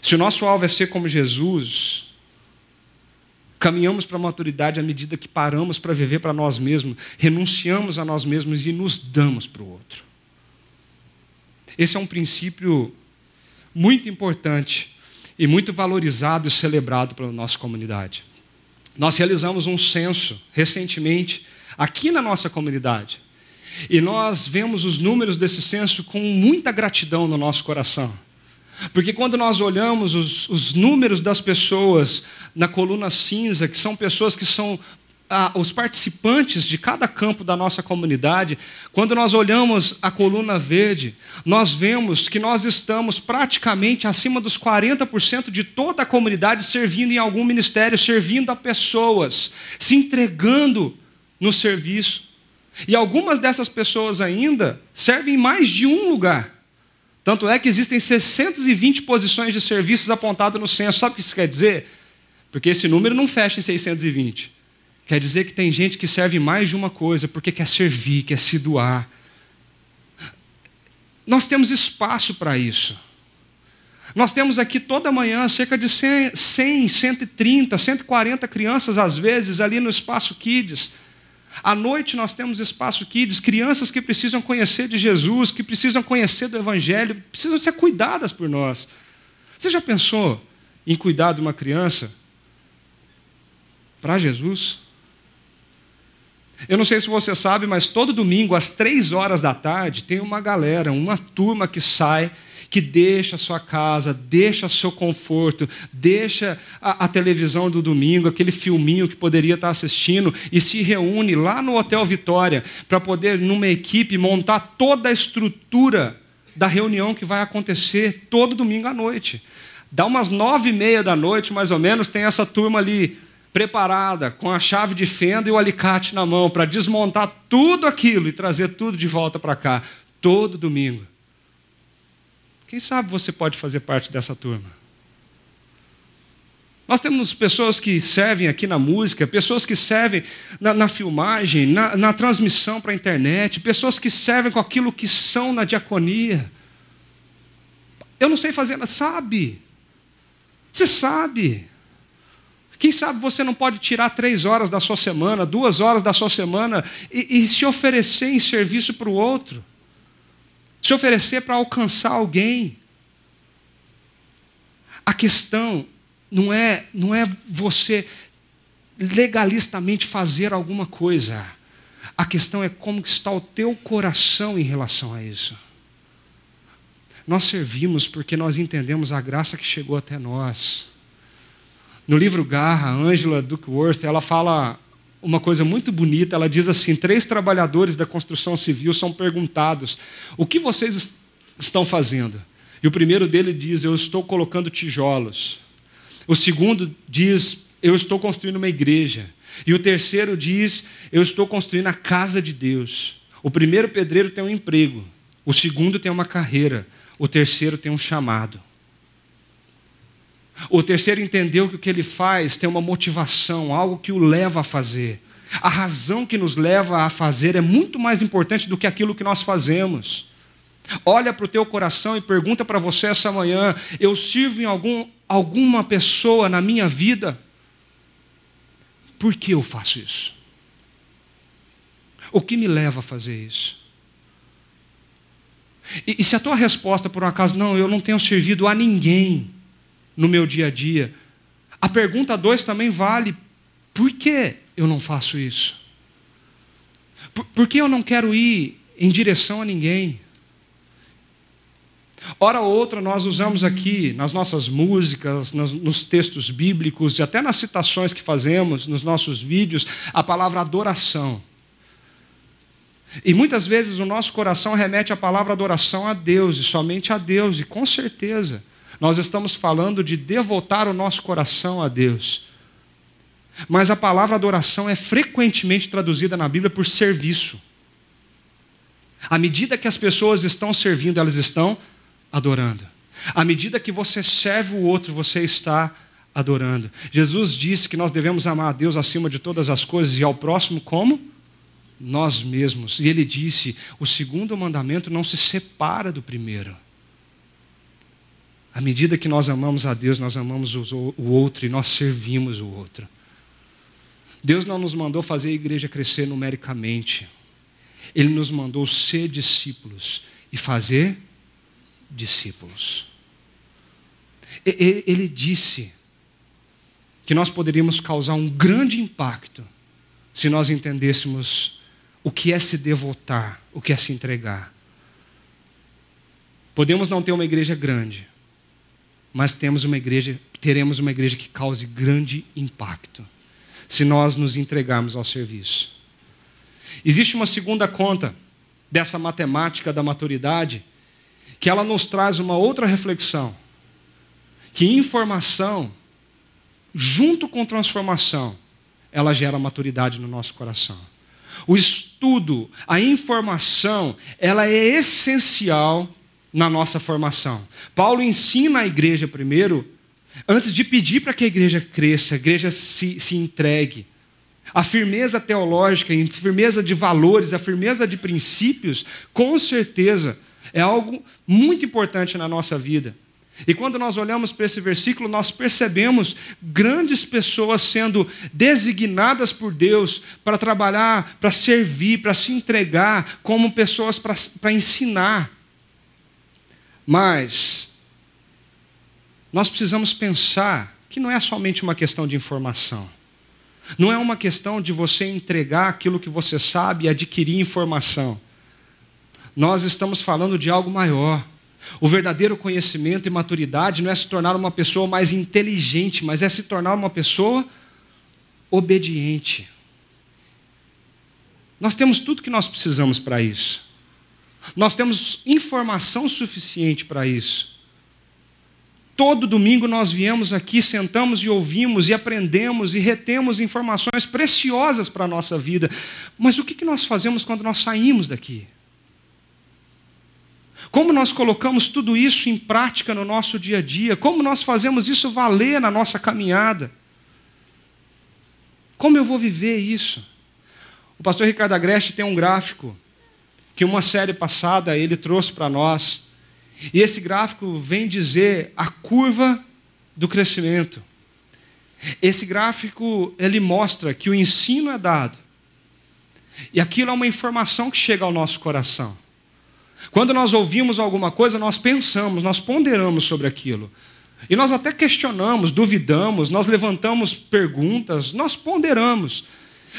Se o nosso alvo é ser como Jesus, caminhamos para a maturidade à medida que paramos para viver para nós mesmos, renunciamos a nós mesmos e nos damos para o outro. Esse é um princípio muito importante e muito valorizado e celebrado pela nossa comunidade. Nós realizamos um censo recentemente aqui na nossa comunidade. E nós vemos os números desse censo com muita gratidão no nosso coração. Porque quando nós olhamos os, os números das pessoas na coluna cinza, que são pessoas que são ah, os participantes de cada campo da nossa comunidade, quando nós olhamos a coluna verde, nós vemos que nós estamos praticamente acima dos 40% de toda a comunidade servindo em algum ministério, servindo a pessoas, se entregando no serviço. E algumas dessas pessoas ainda servem em mais de um lugar. Tanto é que existem 620 posições de serviços apontadas no censo. Sabe o que isso quer dizer? Porque esse número não fecha em 620. Quer dizer que tem gente que serve mais de uma coisa, porque quer servir, quer se doar, nós temos espaço para isso. Nós temos aqui toda manhã cerca de 100, 100, 130, 140 crianças, às vezes, ali no espaço Kids. À noite nós temos espaço Kids, crianças que precisam conhecer de Jesus, que precisam conhecer do Evangelho, precisam ser cuidadas por nós. Você já pensou em cuidar de uma criança para Jesus? Eu não sei se você sabe, mas todo domingo, às três horas da tarde, tem uma galera, uma turma que sai, que deixa a sua casa, deixa seu conforto, deixa a, a, televisão do domingo, aquele filminho que poderia estar assistindo, e se reúne lá no Hotel Vitória para poder, numa equipe, montar toda a estrutura da reunião que vai acontecer todo domingo à noite. Dá umas nove e meia da noite, mais ou menos, tem essa turma ali preparada, com a chave de fenda e o alicate na mão, para desmontar tudo aquilo e trazer tudo de volta para cá, todo domingo. Quem sabe você pode fazer parte dessa turma? Nós temos pessoas que servem aqui na música, pessoas que servem na, na filmagem, na, na transmissão para a internet, pessoas que servem com aquilo que são na diaconia. Eu não sei fazer, sabe. Você sabe. Quem sabe você não pode tirar três horas da sua semana, duas horas da sua semana e, e se oferecer em serviço para o outro, se oferecer para alcançar alguém. A questão não é, não é você legalistamente fazer alguma coisa. A questão é como está o teu coração em relação a isso. Nós servimos porque nós entendemos a graça que chegou até nós. No livro Garra, Angela Duckworth, ela fala uma coisa muito bonita. Ela diz assim: três trabalhadores da construção civil são perguntados: o que vocês estão fazendo? E o primeiro dele diz: eu estou colocando tijolos. O segundo diz: eu estou construindo uma igreja. E o terceiro diz: eu estou construindo a casa de Deus. O primeiro pedreiro tem um emprego, o segundo tem uma carreira, o terceiro tem um chamado. O terceiro entendeu que o que ele faz tem uma motivação, algo que o leva a fazer. A razão que nos leva a fazer é muito mais importante do que aquilo que nós fazemos. Olha para o teu coração e pergunta para você essa manhã: eu sirvo em algum, alguma pessoa na minha vida? Por que eu faço isso? O que me leva a fazer isso? E, e se a tua resposta, por um acaso, não, eu não tenho servido a ninguém, no meu dia a dia. A pergunta dois também vale: por que eu não faço isso? Por, por que eu não quero ir em direção a ninguém? Hora ou outra, nós usamos aqui nas nossas músicas, nos, nos, textos bíblicos e até nas citações que fazemos nos nossos vídeos, a palavra adoração. E muitas vezes o nosso coração remete a palavra adoração a Deus e somente a Deus, e com certeza nós estamos falando de devotar o nosso coração a Deus. Mas a palavra adoração é frequentemente traduzida na Bíblia por serviço. À medida que as pessoas estão servindo, elas estão adorando. À medida que você serve o outro, você está adorando. Jesus disse que nós devemos amar a Deus acima de todas as coisas e ao próximo como? Nós mesmos. E ele disse: o segundo mandamento não se separa do primeiro. À medida que nós amamos a Deus, nós amamos o outro e nós servimos o outro. Deus não nos mandou fazer a igreja crescer numericamente. Ele nos mandou ser discípulos e fazer discípulos. Ele disse que nós poderíamos causar um grande impacto se nós entendêssemos o que é se devotar, o que é se entregar. Podemos não ter uma igreja grande, mas temos uma igreja, teremos uma igreja que cause grande impacto se nós nos entregarmos ao serviço. Existe uma segunda conta dessa matemática da maturidade que ela nos traz uma outra reflexão, que informação junto com transformação, ela gera maturidade no nosso coração. O estudo, a informação, ela é essencial na nossa formação. Paulo ensina a igreja primeiro, antes de pedir para que a igreja cresça, a igreja se, se entregue. A firmeza teológica, a firmeza de valores, a firmeza de princípios, com certeza, é algo muito importante na nossa vida. E quando nós olhamos para esse versículo, nós percebemos grandes pessoas sendo designadas por Deus para trabalhar, para servir, para se entregar, como pessoas para, para ensinar. Mas nós precisamos pensar que não é somente uma questão de informação. Não é uma questão de você entregar aquilo que você sabe e adquirir informação. Nós estamos falando de algo maior. O verdadeiro conhecimento e maturidade não é se tornar uma pessoa mais inteligente, mas é se tornar uma pessoa obediente. Nós temos tudo que nós precisamos para isso. Nós temos informação suficiente para isso. Todo domingo nós viemos aqui, sentamos e ouvimos e aprendemos e retemos informações preciosas para a nossa vida. Mas o que nós fazemos quando nós saímos daqui? Como nós colocamos tudo isso em prática no nosso dia a dia? Como nós fazemos isso valer na nossa caminhada? Como eu vou viver isso? O pastor Ricardo Agreste tem um gráfico que uma série passada ele trouxe para nós. E esse gráfico vem dizer a curva do crescimento. Esse gráfico ele mostra que o ensino é dado. E aquilo é uma informação que chega ao nosso coração. Quando nós ouvimos alguma coisa, nós pensamos, nós ponderamos sobre aquilo. E nós até questionamos, duvidamos, nós levantamos perguntas, nós ponderamos.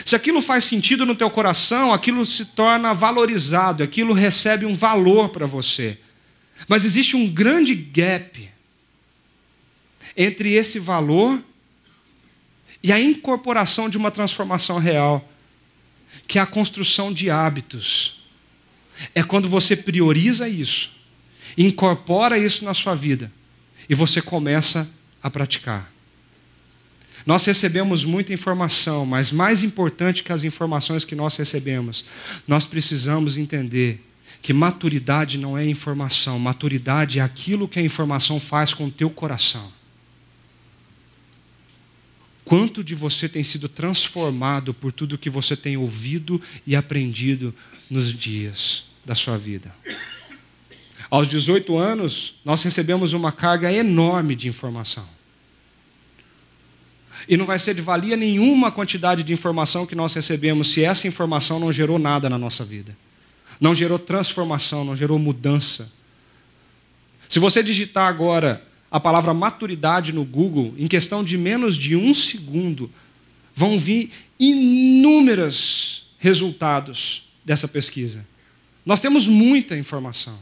Se aquilo faz sentido no teu coração, aquilo se torna valorizado, aquilo recebe um valor para você. Mas existe um grande gap entre esse valor e a incorporação de uma transformação real, que é a construção de hábitos é quando você prioriza isso, incorpora isso na sua vida e você começa a praticar. Nós recebemos muita informação, mas mais importante que as informações que nós recebemos, nós precisamos entender que maturidade não é informação, maturidade é aquilo que a informação faz com o teu coração. Quanto de você tem sido transformado por tudo que você tem ouvido e aprendido nos dias da sua vida? Aos 18 anos, nós recebemos uma carga enorme de informação. E não vai ser de valia nenhuma a quantidade de informação que nós recebemos se essa informação não gerou nada na nossa vida. Não gerou transformação, não gerou mudança. Se você digitar agora a palavra maturidade no Google, em questão de menos de um segundo, vão vir inúmeros resultados dessa pesquisa. Nós temos muita informação.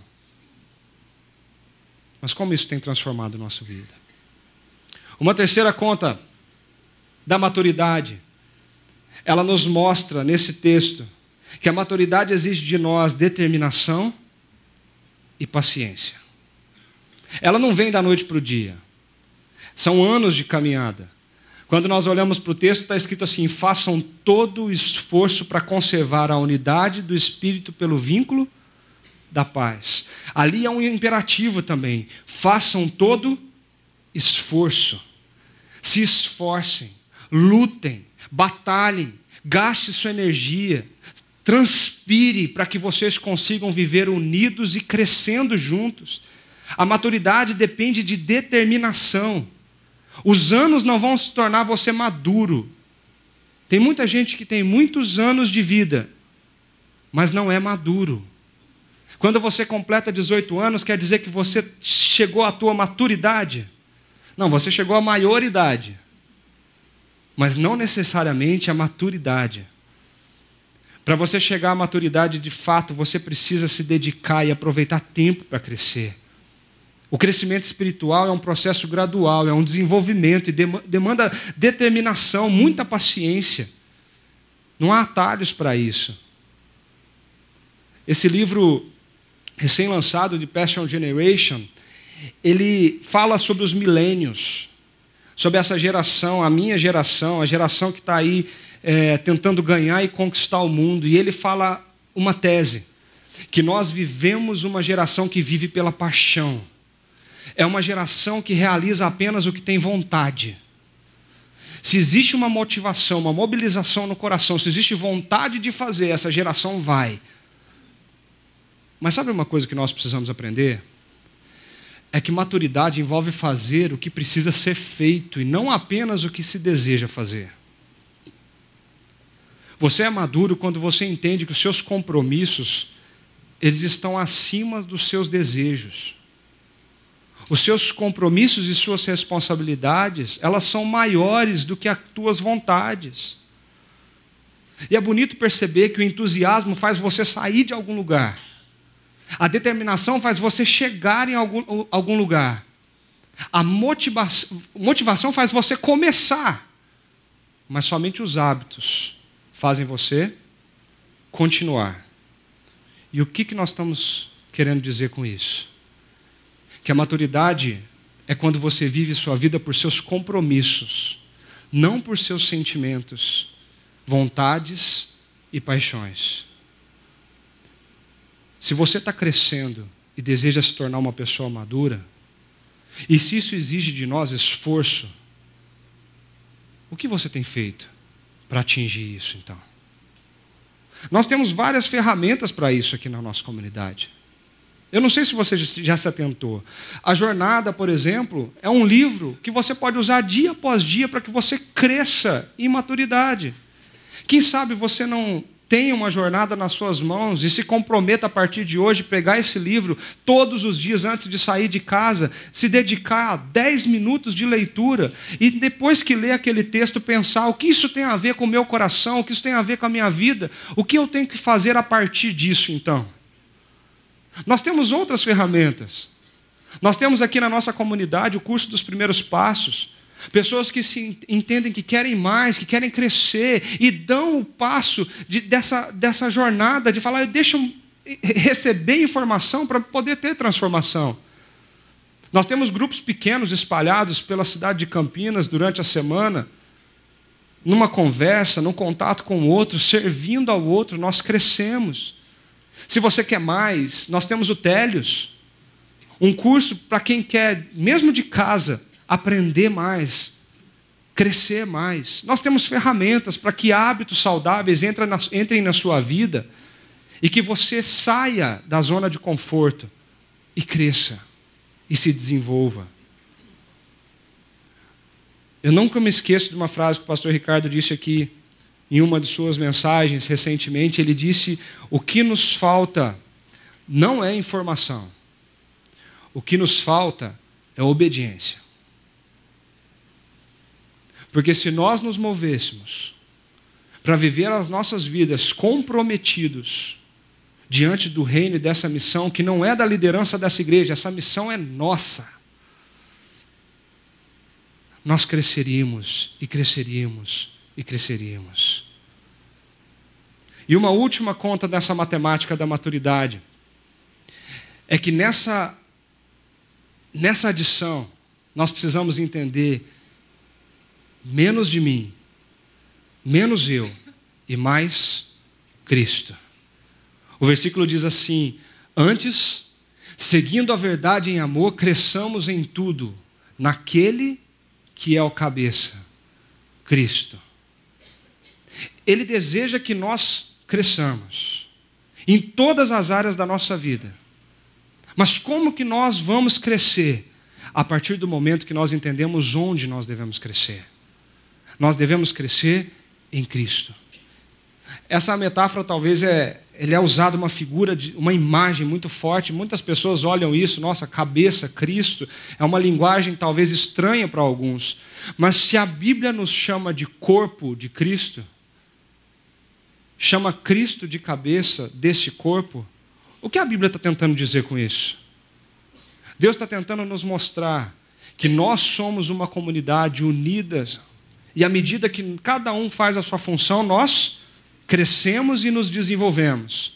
Mas como isso tem transformado a nossa vida? Uma terceira conta da maturidade, ela nos mostra nesse texto que a maturidade exige de nós determinação e paciência. Ela não vem da noite para o dia. São anos de caminhada. Quando nós olhamos para o texto, está escrito assim: façam todo o esforço para conservar a unidade do espírito pelo vínculo da paz. Ali é um imperativo também: façam todo esforço. Se esforcem, lutem, batalhem, gaste sua energia, transpire para que vocês consigam viver unidos e crescendo juntos. A maturidade depende de determinação. Os anos não vão se tornar você maduro. Tem muita gente que tem muitos anos de vida, mas não é maduro. Quando você completa 18 anos, quer dizer que você chegou à tua maturidade? Não, você chegou à maioridade. Mas não necessariamente à maturidade. Para você chegar à maturidade de fato, você precisa se dedicar e aproveitar tempo para crescer. O crescimento espiritual é um processo gradual, é um desenvolvimento e demanda determinação, muita paciência. Não há atalhos para isso. Esse livro recém-lançado de Passion Generation, ele fala sobre os milênios, sobre essa geração, a minha geração, a geração que está aí é, tentando ganhar e conquistar o mundo. E ele fala uma tese: que nós vivemos uma geração que vive pela paixão é uma geração que realiza apenas o que tem vontade. Se existe uma motivação, uma mobilização no coração, se existe vontade de fazer, essa geração vai. Mas sabe uma coisa que nós precisamos aprender? É que maturidade envolve fazer o que precisa ser feito e não apenas o que se deseja fazer. Você é maduro quando você entende que os seus compromissos eles estão acima dos seus desejos. Os seus compromissos e suas responsabilidades, elas são maiores do que as tuas vontades. E é bonito perceber que o entusiasmo faz você sair de algum lugar. A determinação faz você chegar em algum, algum lugar. A motivação, motivação faz você começar. Mas somente os hábitos fazem você continuar. E o que, que nós estamos querendo dizer com isso? Que a maturidade é quando você vive sua vida por seus compromissos, não por seus sentimentos, vontades e paixões. Se você está crescendo e deseja se tornar uma pessoa madura, e se isso exige de nós esforço, o que você tem feito para atingir isso então? Nós temos várias ferramentas para isso aqui na nossa comunidade. Eu não sei se você já se atentou. A jornada, por exemplo, é um livro que você pode usar dia após dia para que você cresça em maturidade. Quem sabe você não tenha uma jornada nas suas mãos e se comprometa a partir de hoje pegar esse livro todos os dias antes de sair de casa, se dedicar a 10 minutos de leitura e depois que ler aquele texto pensar o que isso tem a ver com o meu coração, o que isso tem a ver com a minha vida, o que eu tenho que fazer a partir disso então. Nós temos outras ferramentas. Nós temos aqui na nossa comunidade o curso dos primeiros passos. Pessoas que se entendem que querem mais, que querem crescer e dão o passo de, dessa, dessa jornada de falar, deixa eu receber informação para poder ter transformação. Nós temos grupos pequenos espalhados pela cidade de Campinas durante a semana, numa conversa, num contato com o outro, servindo ao outro, nós crescemos. Se você quer mais, nós temos o Télios, um curso para quem quer, mesmo de casa, aprender mais, crescer mais. Nós temos ferramentas para que hábitos saudáveis entrem na sua vida e que você saia da zona de conforto e cresça e se desenvolva. Eu nunca me esqueço de uma frase que o pastor Ricardo disse aqui em uma de suas mensagens recentemente. Ele disse: O que nos falta não é informação, o que nos falta é obediência. Porque se nós nos movêssemos para viver as nossas vidas comprometidos diante do reino e dessa missão, que não é da liderança dessa igreja, essa missão é nossa, nós cresceríamos e cresceríamos e cresceríamos. E uma última conta dessa matemática da maturidade é que nessa, nessa adição nós precisamos entender menos de mim, menos eu e mais Cristo. O versículo diz assim: Antes, seguindo a verdade em amor, cresçamos em tudo, naquele que é o cabeça, Cristo. Ele deseja que nós cresçamos em todas as áreas da nossa vida. Mas como que nós vamos crescer? A partir do momento que nós entendemos onde nós devemos crescer. Nós devemos crescer em Cristo. Essa metáfora talvez é, ele é usado uma figura de uma imagem muito forte. Muitas pessoas olham isso, nossa cabeça, Cristo, é uma linguagem talvez estranha para alguns. Mas se a Bíblia nos chama de corpo de Cristo, chama Cristo de cabeça desse corpo, o que a Bíblia está tentando dizer com isso? Deus está tentando nos mostrar que nós somos uma comunidade unida e à medida que cada um faz a sua função, nós crescemos e nos desenvolvemos.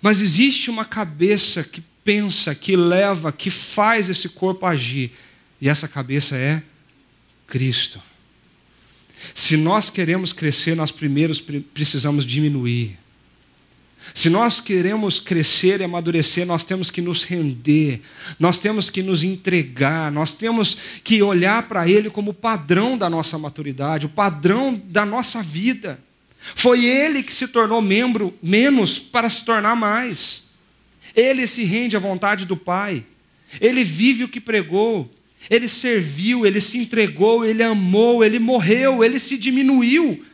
Mas existe uma cabeça que pensa, que leva, que faz esse corpo agir. E essa cabeça é Cristo. Se nós queremos crescer, nós primeiros precisamos diminuir. Se nós queremos crescer e amadurecer, nós temos que nos render, nós temos que nos entregar, nós temos que olhar para Ele como o padrão da nossa maturidade, o padrão da nossa vida. Foi Ele que se tornou membro menos para se tornar mais. Ele se rende à vontade do Pai. Ele vive o que pregou. Ele serviu, ele se entregou, ele amou, ele morreu, ele se diminuiu.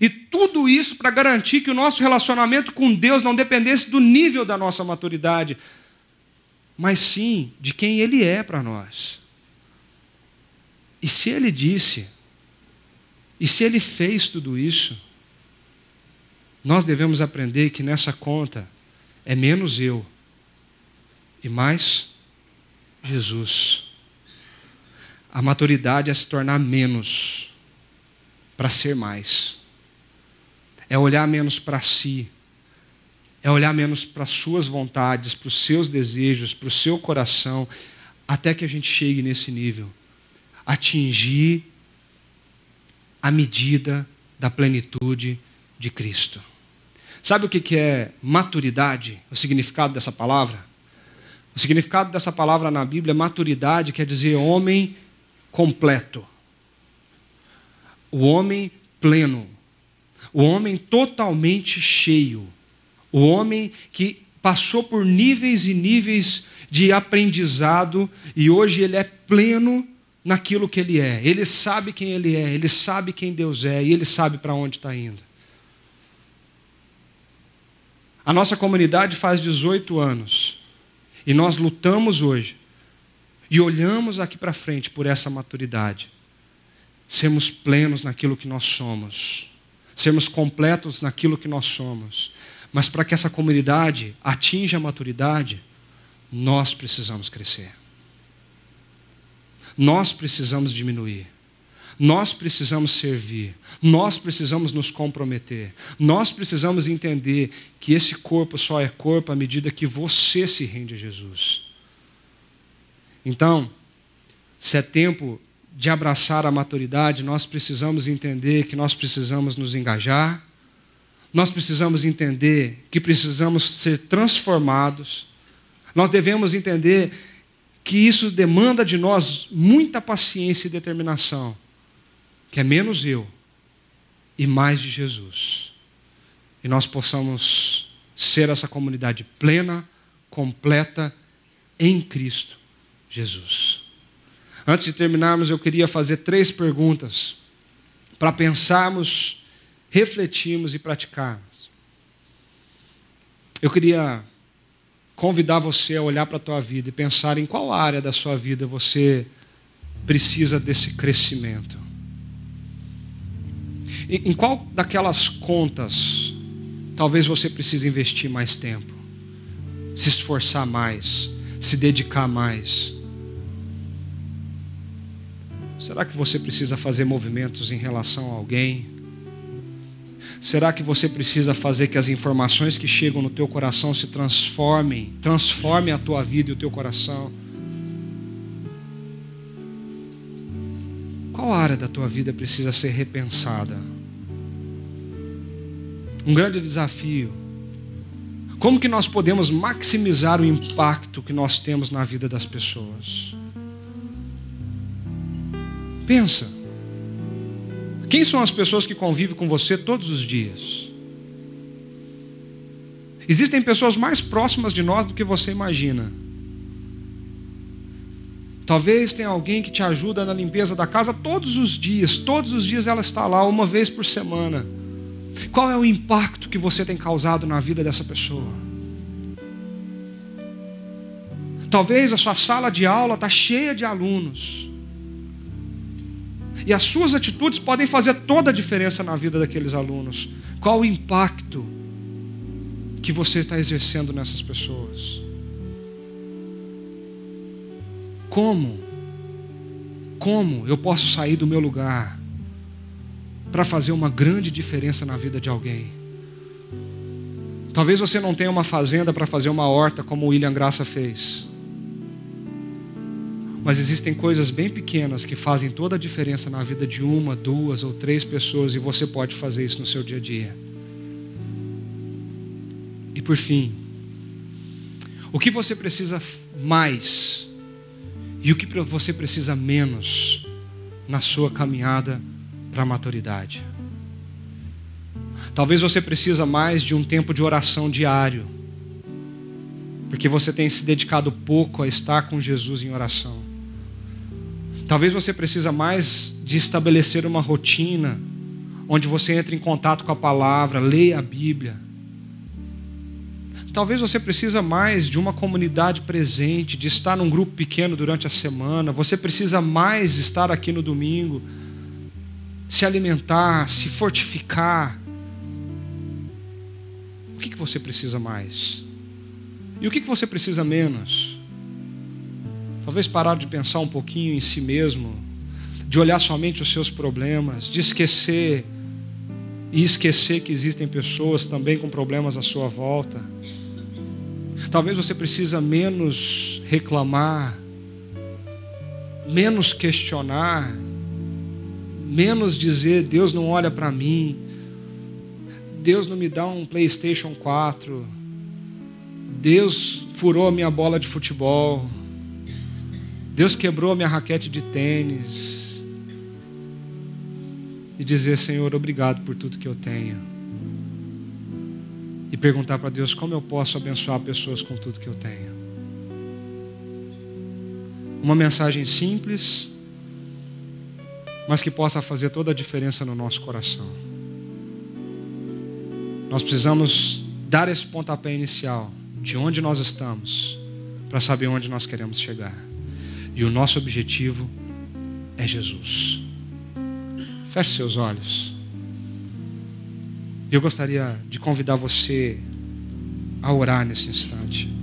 E tudo isso para garantir que o nosso relacionamento com Deus não dependesse do nível da nossa maturidade, mas sim de quem Ele é para nós. E se Ele disse, e se Ele fez tudo isso, nós devemos aprender que nessa conta é menos eu e mais Jesus. A maturidade é se tornar menos para ser mais. É olhar menos para si. É olhar menos para as suas vontades, para os seus desejos, para o seu coração, até que a gente chegue nesse nível. Atingir a medida da plenitude de Cristo. Sabe o que é maturidade? O significado dessa palavra? O significado dessa palavra na Bíblia, maturidade, quer dizer homem completo. O homem pleno. O homem totalmente cheio. O homem que passou por níveis e níveis de aprendizado e hoje ele é pleno naquilo que ele é. Ele sabe quem ele é, ele sabe quem Deus é e ele sabe para onde está indo. A nossa comunidade faz 18 anos e nós lutamos hoje e olhamos aqui para frente por essa maturidade. Sermos plenos naquilo que nós somos, sermos completos naquilo que nós somos. Mas para que essa comunidade atinja a maturidade, nós precisamos crescer. Nós precisamos diminuir. Nós precisamos servir, nós precisamos nos comprometer, nós precisamos entender que esse corpo só é corpo à medida que você se rende a Jesus. Então, se é tempo de abraçar a maturidade, nós precisamos entender que nós precisamos nos engajar, nós precisamos entender que precisamos ser transformados, nós devemos entender que isso demanda de nós muita paciência e determinação que é menos eu e mais de Jesus. E nós possamos ser essa comunidade plena, completa em Cristo Jesus. Antes de terminarmos, eu queria fazer três perguntas para pensarmos, refletirmos e praticarmos. Eu queria convidar você a olhar para a tua vida e pensar em qual área da sua vida você precisa desse crescimento. Em qual daquelas contas talvez você precise investir mais tempo, se esforçar mais, se dedicar mais? Será que você precisa fazer movimentos em relação a alguém? Será que você precisa fazer que as informações que chegam no teu coração se transformem, transformem a tua vida e o teu coração? Qual área da tua vida precisa ser repensada? Um grande desafio. Como que nós podemos maximizar o impacto que nós temos na vida das pessoas? Pensa. Quem são as pessoas que convivem com você todos os dias? Existem pessoas mais próximas de nós do que você imagina. Talvez tenha alguém que te ajuda na limpeza da casa todos os dias, todos os dias ela está lá, uma vez por semana. Qual é o impacto que você tem causado na vida dessa pessoa? Talvez a sua sala de aula está cheia de alunos. E as suas atitudes podem fazer toda a diferença na vida daqueles alunos. Qual o impacto que você está exercendo nessas pessoas? Como? Como eu posso sair do meu lugar para fazer uma grande diferença na vida de alguém. Talvez você não tenha uma fazenda para fazer uma horta como o William Graça fez. Mas existem coisas bem pequenas que fazem toda a diferença na vida de uma, duas ou três pessoas e você pode fazer isso no seu dia a dia. E por fim, o que você precisa mais e o que você precisa menos na sua caminhada para a maturidade. Talvez você precisa mais de um tempo de oração diário. porque você tem se dedicado pouco a estar com Jesus em oração. Talvez você precisa mais de estabelecer uma rotina onde você entra em contato com a palavra, leia a Bíblia. Talvez você precisa mais de uma comunidade presente, de estar num grupo pequeno durante a semana. Você precisa mais estar aqui no domingo, se alimentar, se fortificar. O que, que você precisa mais? E o que, que você precisa menos? Talvez parar de pensar um pouquinho em si mesmo, de olhar somente os seus problemas, de esquecer e esquecer que existem pessoas também com problemas à sua volta. Talvez você precisa menos reclamar, menos questionar, menos dizer Deus não olha para mim, Deus não me dá um PlayStation 4, Deus furou a minha bola de futebol, Deus quebrou a minha raquete de tênis. E dizer, Senhor, obrigado por tudo que eu tenho e perguntar para Deus como eu posso abençoar pessoas com tudo que eu tenho. Uma mensagem simples, mas que possa fazer toda a diferença no nosso coração. Nós precisamos dar esse pontapé inicial de onde nós estamos para saber onde nós queremos chegar. E o nosso objetivo é Jesus. Feche seus olhos. Eu gostaria de convidar você a orar nesse instante.